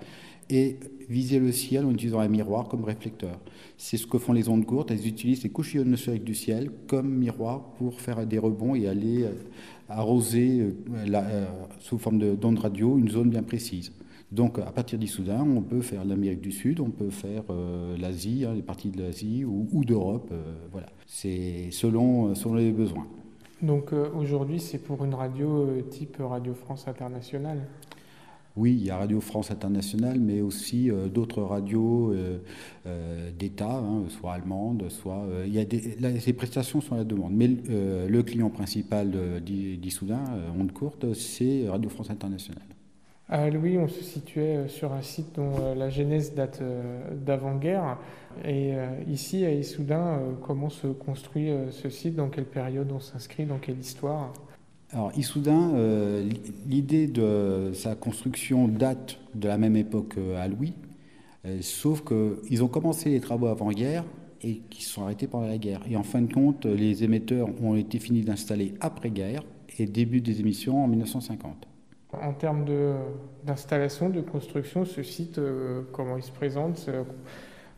et viser le ciel en utilisant un miroir comme réflecteur. C'est ce que font les ondes courtes. Elles utilisent les couches ionosphériques du ciel comme miroir pour faire des rebonds et aller euh, arroser sous forme d'ondes radio une zone bien précise. Donc à partir d'Issoudun, on peut faire l'Amérique du Sud, on peut faire l'Asie, hein, les parties de l'Asie ou, d'Europe. voilà. C'est selon, selon les besoins. Donc aujourd'hui, c'est pour une radio type Radio France Internationale? Oui, il y a Radio France Internationale, mais aussi euh, d'autres radios euh, euh, d'État, hein, soit allemandes, soit. il y a des, ces prestations sont à la demande. Mais le client principal d'Issoudun, Onde Courte, c'est Radio France Internationale. À Louis, on se situait sur un site dont la genèse date d'avant-guerre. Et ici, à Issoudun, comment se construit ce site Dans quelle période on s'inscrit Dans quelle histoire? Alors, Issoudun, euh, l'idée de sa construction date de la même époque à Louis, euh, sauf qu'ils ont commencé les travaux avant-guerre et qui se sont arrêtés pendant la guerre. Et en fin de compte, les émetteurs ont été finis d'installer après-guerre et début des émissions en 1950. En termes d'installation, de, construction, ce site, euh, comment il se présente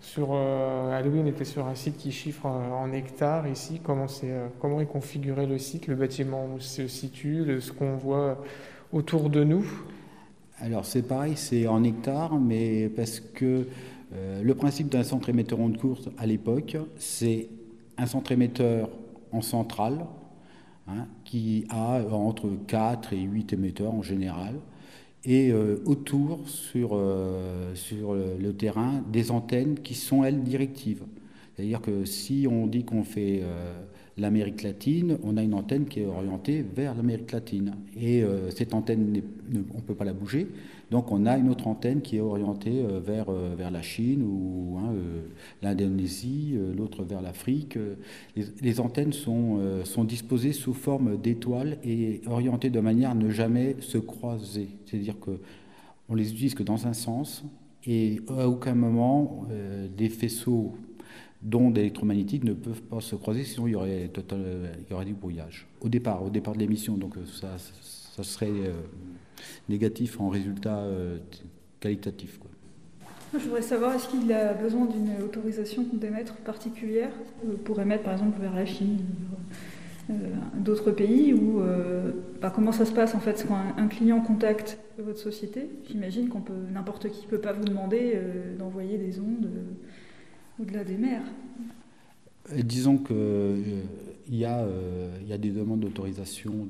sur, euh, Louis, on était sur un site qui chiffre en, hectares. Ici, comment, est, euh, comment configuré le site, le bâtiment où se situe, ce qu'on voit autour de nous? Alors, c'est pareil, c'est en hectares, mais parce que euh, le principe d'un centre émetteur de course à l'époque, c'est un centre émetteur en centrale, hein, qui a entre 4 et 8 émetteurs en général et euh, autour sur, euh, sur le, terrain des antennes qui sont elles directives. C'est-à-dire que si on dit qu'on fait euh, l'Amérique latine, on a une antenne qui est orientée vers l'Amérique latine. Et cette antenne, on ne peut pas la bouger. Donc on a une autre antenne qui est orientée euh, vers, euh, vers la Chine ou hein, euh, l'Indonésie, l'autre vers l'Afrique. Les, antennes sont, sont disposées sous forme d'étoiles et orientées de manière à ne jamais se croiser. C'est-à-dire qu'on les utilise que dans un sens et à aucun moment des faisceaux d'ondes électromagnétiques ne peuvent pas se croiser, sinon il y aurait, total, il y aurait du brouillage. Au départ, au départ de l'émission, donc ça, ça serait négatif en résultat euh, qualitatif. Quoi. Je voudrais savoir, est-ce qu'il a besoin d'une autorisation d'émettre particulière euh, pour émettre par exemple vers la Chine euh, d'autres pays ou bah, comment ça se passe en fait quand un, client contacte votre société J'imagine qu'on peut n'importe qui ne peut pas vous demander d'envoyer des ondes au-delà des mers. disons que il y, a, euh, il y a des demandes d'autorisation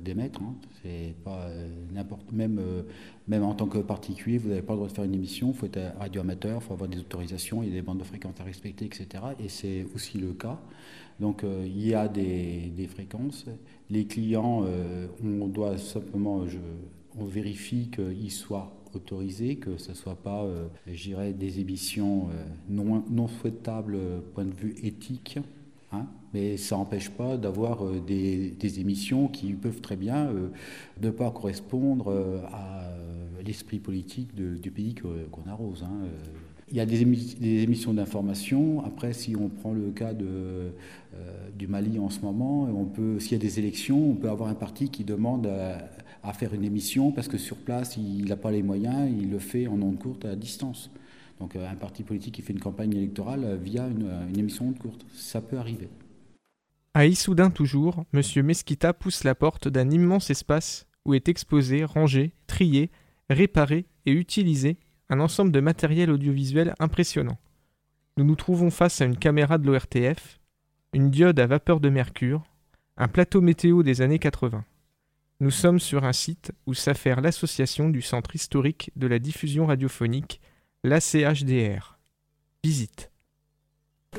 d'émettre. Hein. C'est pas euh, n'importe même euh, même en tant que particulier, vous n'avez pas le droit de faire une émission. Il faut être radioamateur, il faut avoir des autorisations, il y a des bandes de fréquences à respecter, etc. Et c'est aussi le cas. Donc il y a des, des fréquences. Les clients, on doit simplement, je, on vérifie qu'ils soient autorisés, que ce ne soit pas, des émissions non, non souhaitables point de vue éthique. Hein mais ça n'empêche pas d'avoir euh, des, émissions qui peuvent très bien euh, ne pas correspondre euh, à l'esprit politique du pays qu'on arrose. Hein, Il y a des, émissions d'information. Après, si on prend le cas de, du Mali en ce moment, on s'il y a des élections, on peut avoir un parti qui demande à, faire une émission parce que sur place, il n'a pas les moyens, il le fait en ondes courte à distance. Donc un parti politique qui fait une campagne électorale via une, une émission onde courte, ça peut arriver. À Issoudun toujours, M. Mesquita pousse la porte d'un immense espace où est exposé, rangé, trié, réparé et utilisé un ensemble de matériel audiovisuel impressionnant. Nous nous trouvons face à une caméra de l'ORTF, une diode à vapeur de mercure, un plateau météo des années 80. Nous sommes sur un site où s'affaire l'association du Centre historique de la diffusion radiophonique, l'ACHDR. Visite.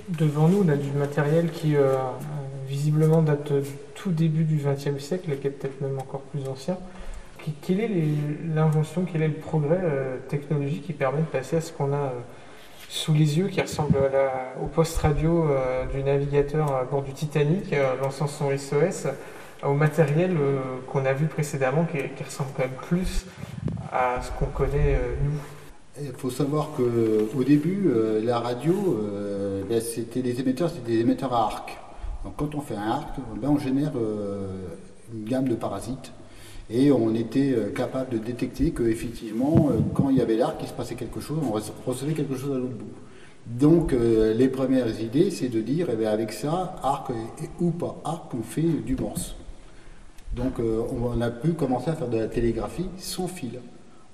Devant nous, on a du matériel qui euh, visiblement date tout début du XXe siècle, qui est peut-être même encore plus ancien. Quelle est l'invention, quel est le progrès euh, technologique qui permet de passer à ce qu'on a euh, sous les yeux, qui ressemble au poste radio du navigateur à bord du Titanic, lançant son SOS, au matériel qu'on a vu précédemment, qui, qui, ressemble quand même plus à ce qu'on connaît nous il faut savoir qu'au début, euh, la radio, euh, ben, c'était des émetteurs, c'était des émetteurs à arc. Donc quand on fait un arc, ben, on génère euh, une gamme de parasites. et on était capable de détecter qu'effectivement, quand il y avait l'arc, il se passait quelque chose, on recevait quelque chose à l'autre bout. Donc les premières idées, c'est de dire, eh bien, avec ça, arc ou pas arc, on fait du morse. Donc on a pu commencer à faire de la télégraphie sans fil.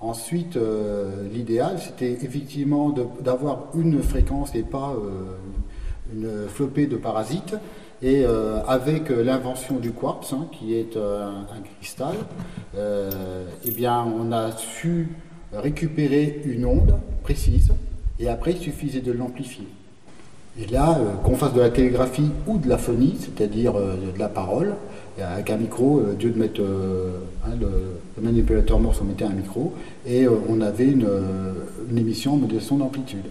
Ensuite, euh, l'idéal, c'était effectivement d'avoir une fréquence et pas euh, une flopée de parasites. Et euh, avec l'invention du quartz, hein, qui est un cristal, eh on a su récupérer une onde précise, et après, il suffisait de l'amplifier. Et là, qu'on fasse de la télégraphie ou de la phonie, c'est-à-dire de la parole, avec un micro, euh, Dieu de mettre euh, hein, le, manipulateur morse, on mettait un micro, et euh, on avait une, émission en modulation d'amplitude.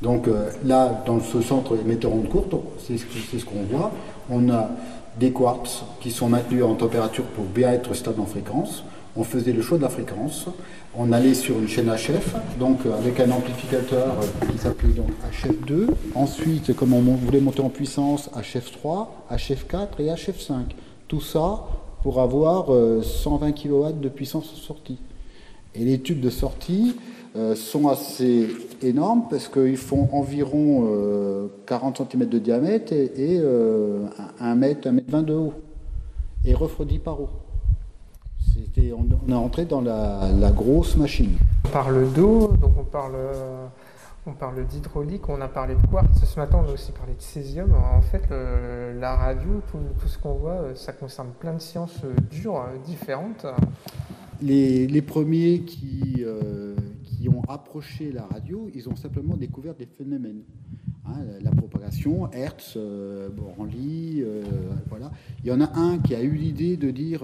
Donc là, dans ce centre émetteur onde courte, c'est ce qu'on voit. On a des quartz qui sont maintenus en température pour bien être stable en fréquence. On faisait le choix de la fréquence. On allait sur une chaîne HF, donc avec un amplificateur qui s'appelait donc HF2. Ensuite, comme on voulait monter en puissance, HF3, HF4 et HF5. Tout ça pour avoir 120 euh, kW de puissance sortie. Et les tubes de sortie euh, sont assez énormes parce qu'ils font environ 40 euh, cm de diamètre et, 1 mètre, 1 mètre 20 de haut. Et refroidi par eau. On, est entré dans la, la, grosse machine. On parle d'eau, donc on parle on parle d'hydraulique, on a parlé de quartz, ce matin on a aussi parlé de césium. En fait, la radio, tout, ce qu'on voit, euh, ça concerne plein de sciences euh, dures, euh, différentes. Les, premiers qui, qui ont approché la radio, ils ont simplement découvert des phénomènes. Hein, la propagation, Hertz, euh, voilà. Il y en a un qui a eu l'idée de dire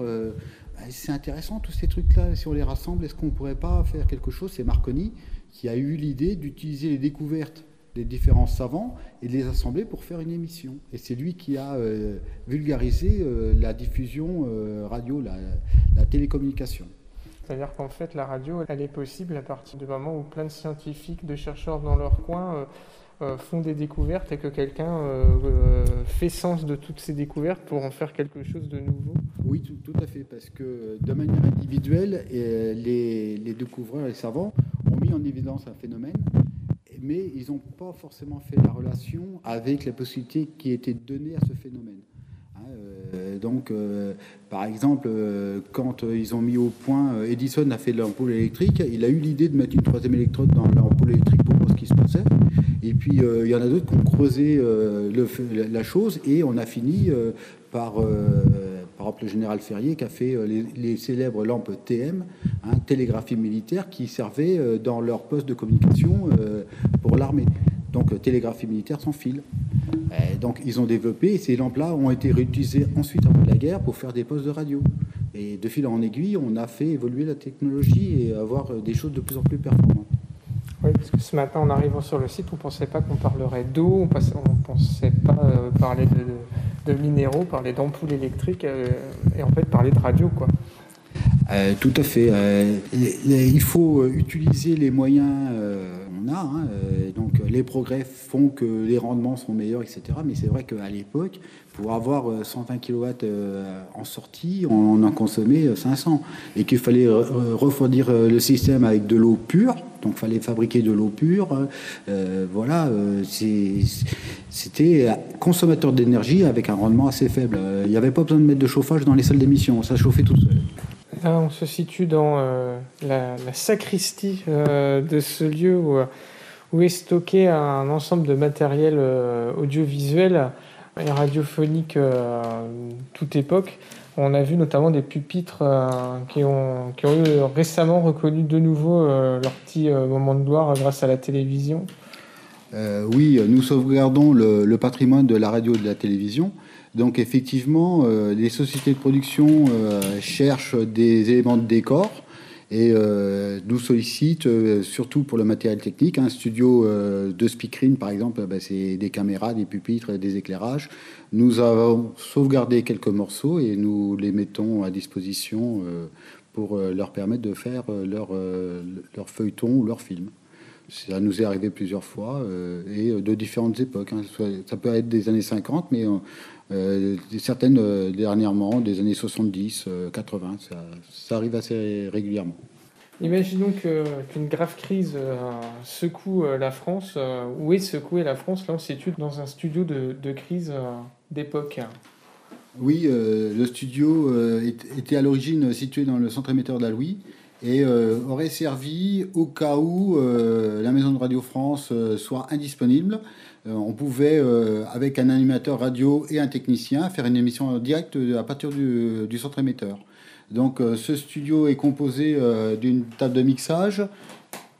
c'est intéressant tous ces trucs-là, si on les rassemble, est-ce qu'on ne pourrait pas faire quelque chose? C'est Marconi qui a eu l'idée d'utiliser les découvertes des différents savants et de les assembler pour faire une émission. Et c'est lui qui a euh, vulgarisé euh, la diffusion euh, radio, la, télécommunication. C'est-à-dire qu'en fait, la radio, elle est possible à partir du moment où plein de scientifiques, de chercheurs dans leur coin font des découvertes et que quelqu'un fait sens de toutes ces découvertes pour en faire quelque chose de nouveau Oui, tout, à fait, parce que de manière individuelle, les, découvreurs, les savants, ont mis en évidence un phénomène, mais ils n'ont pas forcément fait la relation avec la possibilité qui était donnée à ce phénomène. Hein, euh, donc, euh, par exemple, euh, quand ils ont mis au point, Edison a fait l'ampoule électrique, il a eu l'idée de mettre une troisième électrode dans l'ampoule électrique voir ce qui se passait. Et puis, il y en a d'autres qui ont creusé le, la chose et on a fini par par exemple le général Ferrier qui a fait euh, les, célèbres lampes TM, hein, télégraphie militaire, qui servaient euh, dans leur poste de communication euh, pour l'armée. Donc télégraphie militaire sans fil. donc ils ont développé, et ces lampes-là ont été réutilisées ensuite après la guerre pour faire des postes de radio. Et de fil en aiguille, on a fait évoluer la technologie et avoir des choses de plus en plus performantes. Oui, parce que ce matin, en arrivant sur le site, on ne pensait pas qu'on parlerait d'eau, on ne pensait pas parler de, minéraux, parler d'ampoules électriques euh, et en fait parler de radio. quoi. Euh, tout à fait. Euh, il faut utiliser les moyens Hein, donc les progrès font que les rendements sont meilleurs, etc. Mais c'est vrai qu'à l'époque, pour avoir 120 kW en sortie, on en consommait 500. Et qu'il fallait refroidir le système avec de l'eau pure. Donc il fallait fabriquer de l'eau pure. voilà, c'était consommateur d'énergie avec un rendement assez faible. Il n'y avait pas besoin de mettre de chauffage dans les salles d'émission, ça chauffait tout seul. On se situe dans euh, la, sacristie euh, de ce lieu où, où, est stocké un ensemble de matériel euh, audiovisuel et radiophonique toute époque. On a vu notamment des pupitres qui, ont, récemment reconnu de nouveau leur petit moment de gloire grâce à la télévision. oui, nous sauvegardons le, patrimoine de la radio et de la télévision. Donc effectivement, euh, les sociétés de production euh, cherchent des éléments de décor et euh, nous sollicitent surtout pour le matériel technique. Un studio de speakerine, par exemple, bah, c'est des caméras, des pupitres, des éclairages. Nous avons sauvegardé quelques morceaux et nous les mettons à disposition pour leur permettre de faire leur, feuilleton ou leur film. Ça nous est arrivé plusieurs fois et de différentes époques. Hein. Ça peut être des années 50, mais certaines dernièrement, des années 70, 80. Ça, ça arrive assez régulièrement. Imaginons qu'une grave crise secoue la France. où est secouée la France? Là, on se situe dans un studio de, de crise d'époque. Oui, euh, le studio euh, était à l'origine situé dans le centre émetteur Louis et euh, aurait servi au cas où la maison de Radio France soit indisponible. On pouvait, avec un animateur radio et un technicien, faire une émission en direct à partir du, centre émetteur. Donc ce studio est composé d'une table de mixage,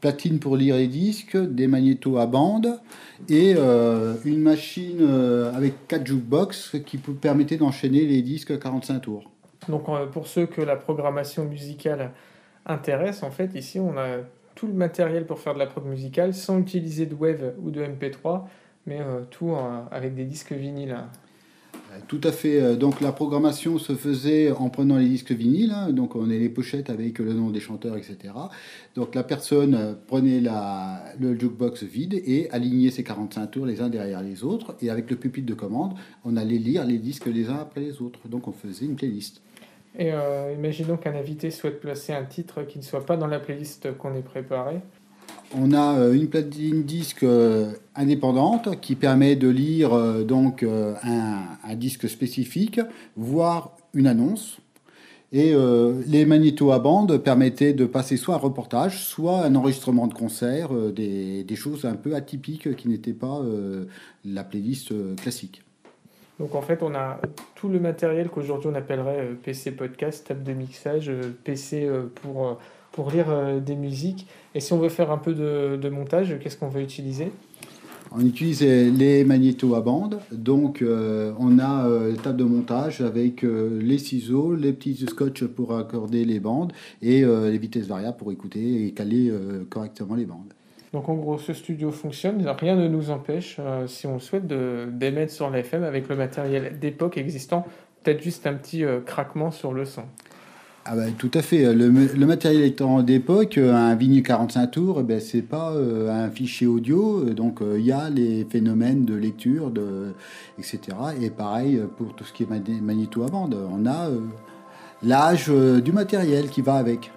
platine pour lire les disques, des magnétos à bande et euh, une machine euh, avec 4 jukebox qui permettait d'enchaîner les disques à 45 tours. Donc euh, pour ceux que la programmation musicale intéresse, en fait ici on a tout le matériel pour faire de la prog musicale sans utiliser de wave ou de MP3, mais tout avec des disques vinyles. Tout à fait. Euh, donc la programmation se faisait en prenant les disques vinyles. Hein. Donc on est les pochettes avec le nom des chanteurs, etc. Donc la personne euh, prenait la, le jukebox vide et alignait ses 45 tours les uns derrière les autres. Et avec le pupitre de commande, on allait lire les disques les uns après les autres. Donc on faisait une playlist. Et euh, imaginons qu'un invité souhaite placer un titre qui ne soit pas dans la playlist qu'on ait préparée. On a euh, une platine disque euh, indépendante qui permet de lire euh, donc un, disque spécifique, voire une annonce. Et les magnétos à bande permettaient de passer soit un reportage, soit un enregistrement de concert, des, des, choses un peu atypiques qui n'étaient pas la playlist classique. Donc en fait, on a tout le matériel qu'aujourd'hui on appellerait PC podcast, table de mixage, PC pour pour lire euh, des musiques. Et si on veut faire un peu de, montage, qu'est-ce qu'on veut utiliser? On utilise les magnétos à bande, donc euh, on a euh, la table de montage avec les ciseaux, les petits scotch pour accorder les bandes et les vitesses variables pour écouter et caler correctement les bandes. Donc en gros, ce studio fonctionne, rien ne nous empêche, si on souhaite, d'émettre sur l'FM avec le matériel d'époque existant, peut-être juste un petit craquement sur le son. Ah bah, tout à fait. Le, matériel étant d'époque, un vinyle 45 tours, eh ben, c'est pas euh, un fichier audio, donc euh, il y a les phénomènes de lecture, etc. Et pareil pour tout ce qui est magnéto à. On a euh, l'âge du matériel qui va avec.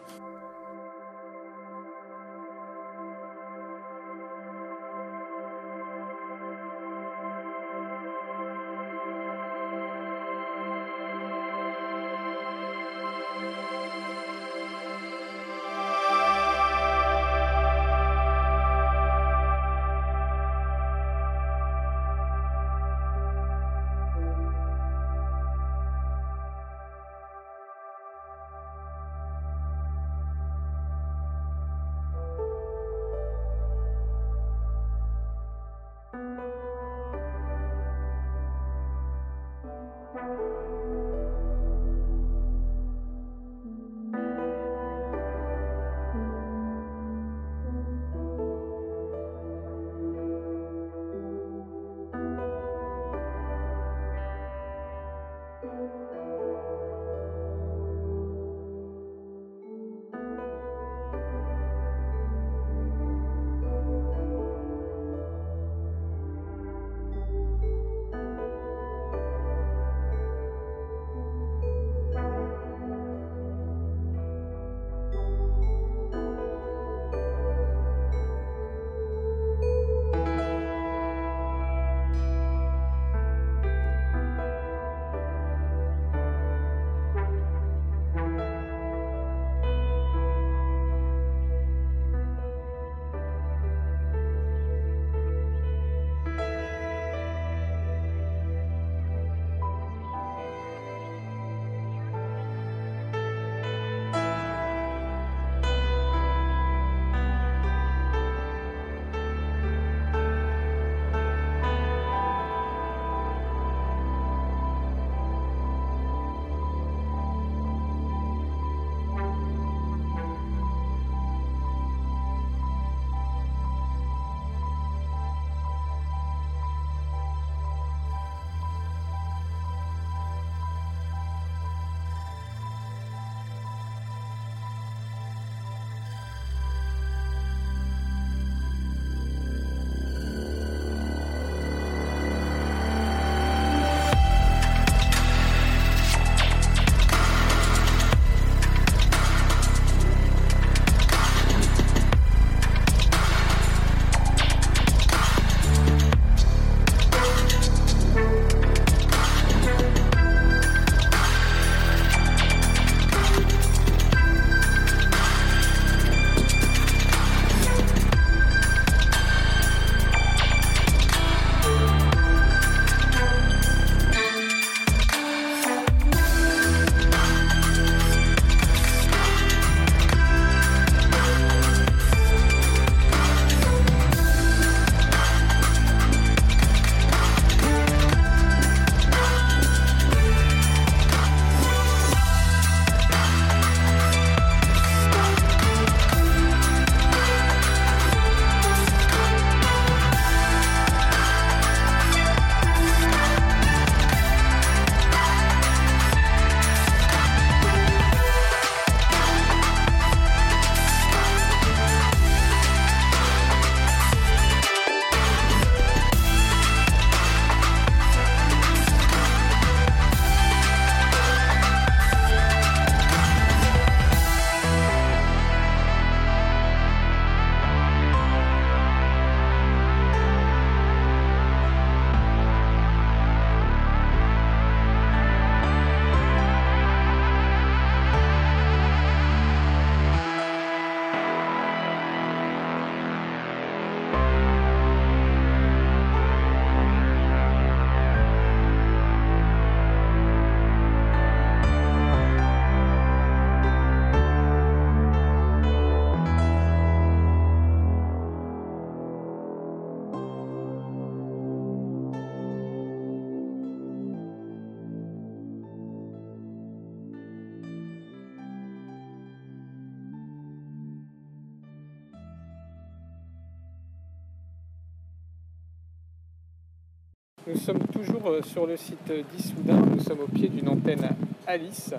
Nous sommes toujours euh, sur le site d'Issoudun, nous sommes au pied d'une antenne Alice.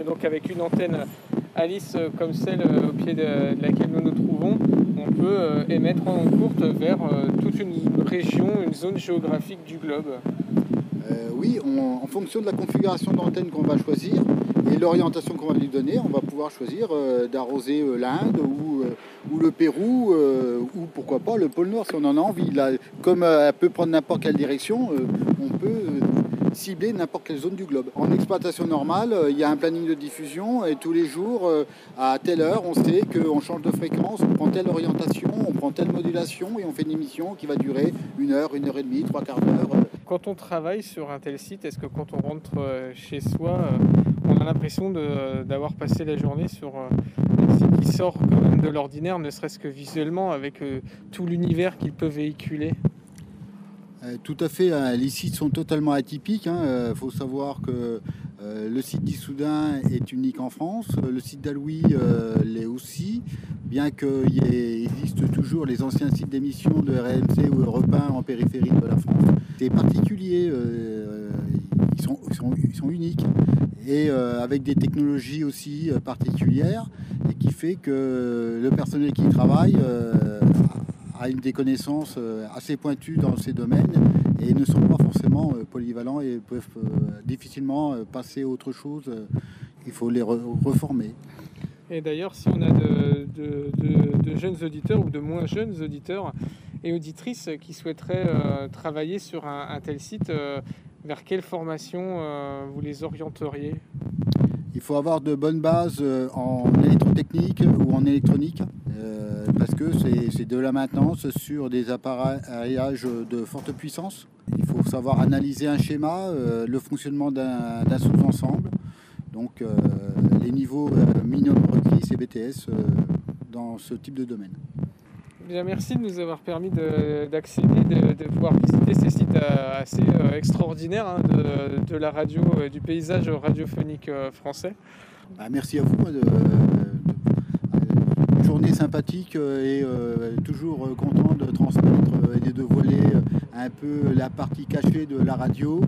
Et donc avec une antenne Alice euh, comme celle euh, au pied de, laquelle nous nous trouvons, on peut émettre en courte vers toute une région, une zone géographique du globe. oui, en fonction de la configuration d'antenne qu'on va choisir et l'orientation qu'on va lui donner, on va pouvoir choisir d'arroser l'Inde ou, ou, le Pérou ou pourquoi pas le pôle Nord si on en a envie. Comme elle peut prendre n'importe quelle direction, on peut cibler n'importe quelle zone du globe. En exploitation normale, euh, il y a un planning de diffusion et tous les jours, euh, à telle heure, on sait qu'on change de fréquence, on prend telle orientation, on prend telle modulation et on fait une émission qui va durer une heure, une heure et demie, trois quarts d'heure. Quand on travaille sur un tel site, est-ce que quand on rentre euh, chez soi, l'impression d'avoir passé la journée sur un site qui sort de l'ordinaire, ne serait-ce que visuellement, avec tout l'univers qu'il peut véhiculer euh, tout à fait, hein. les sites sont totalement atypiques. Il hein. euh, faut savoir que euh, le site d'Issoudun est unique en France, le site d'Alouis l'est aussi, bien qu'il existe toujours les anciens sites d'émission de RMC ou Europe en périphérie de la France. C'est particulier, ils sont, sont, uniques et avec des technologies aussi particulières et qui fait que le personnel qui y travaille a une des connaissances euh, assez pointues dans ces domaines et ne sont pas forcément euh, polyvalents et peuvent euh, difficilement passer à autre chose. Il faut les reformer. Et d'ailleurs, si on a de, jeunes auditeurs ou de moins jeunes auditeurs et auditrices qui souhaiteraient travailler sur un, tel site, vers quelle formation vous les orienteriez? Il faut avoir de bonnes bases en électrotechnique ou en électronique parce que c'est de la maintenance sur des appareillages de forte puissance. Il faut savoir analyser un schéma, euh, le fonctionnement d'un sous-ensemble, donc euh, les niveaux euh, minimum requis, c'est BTS dans ce type de domaine. Merci de nous avoir permis d'accéder, de, pouvoir visiter ces sites assez extraordinaires hein, de, la radio, du paysage radiophonique français. Bah, merci à vous journée sympathique euh, et euh, toujours euh, content de transmettre et de voiler un peu la partie cachée de la radio.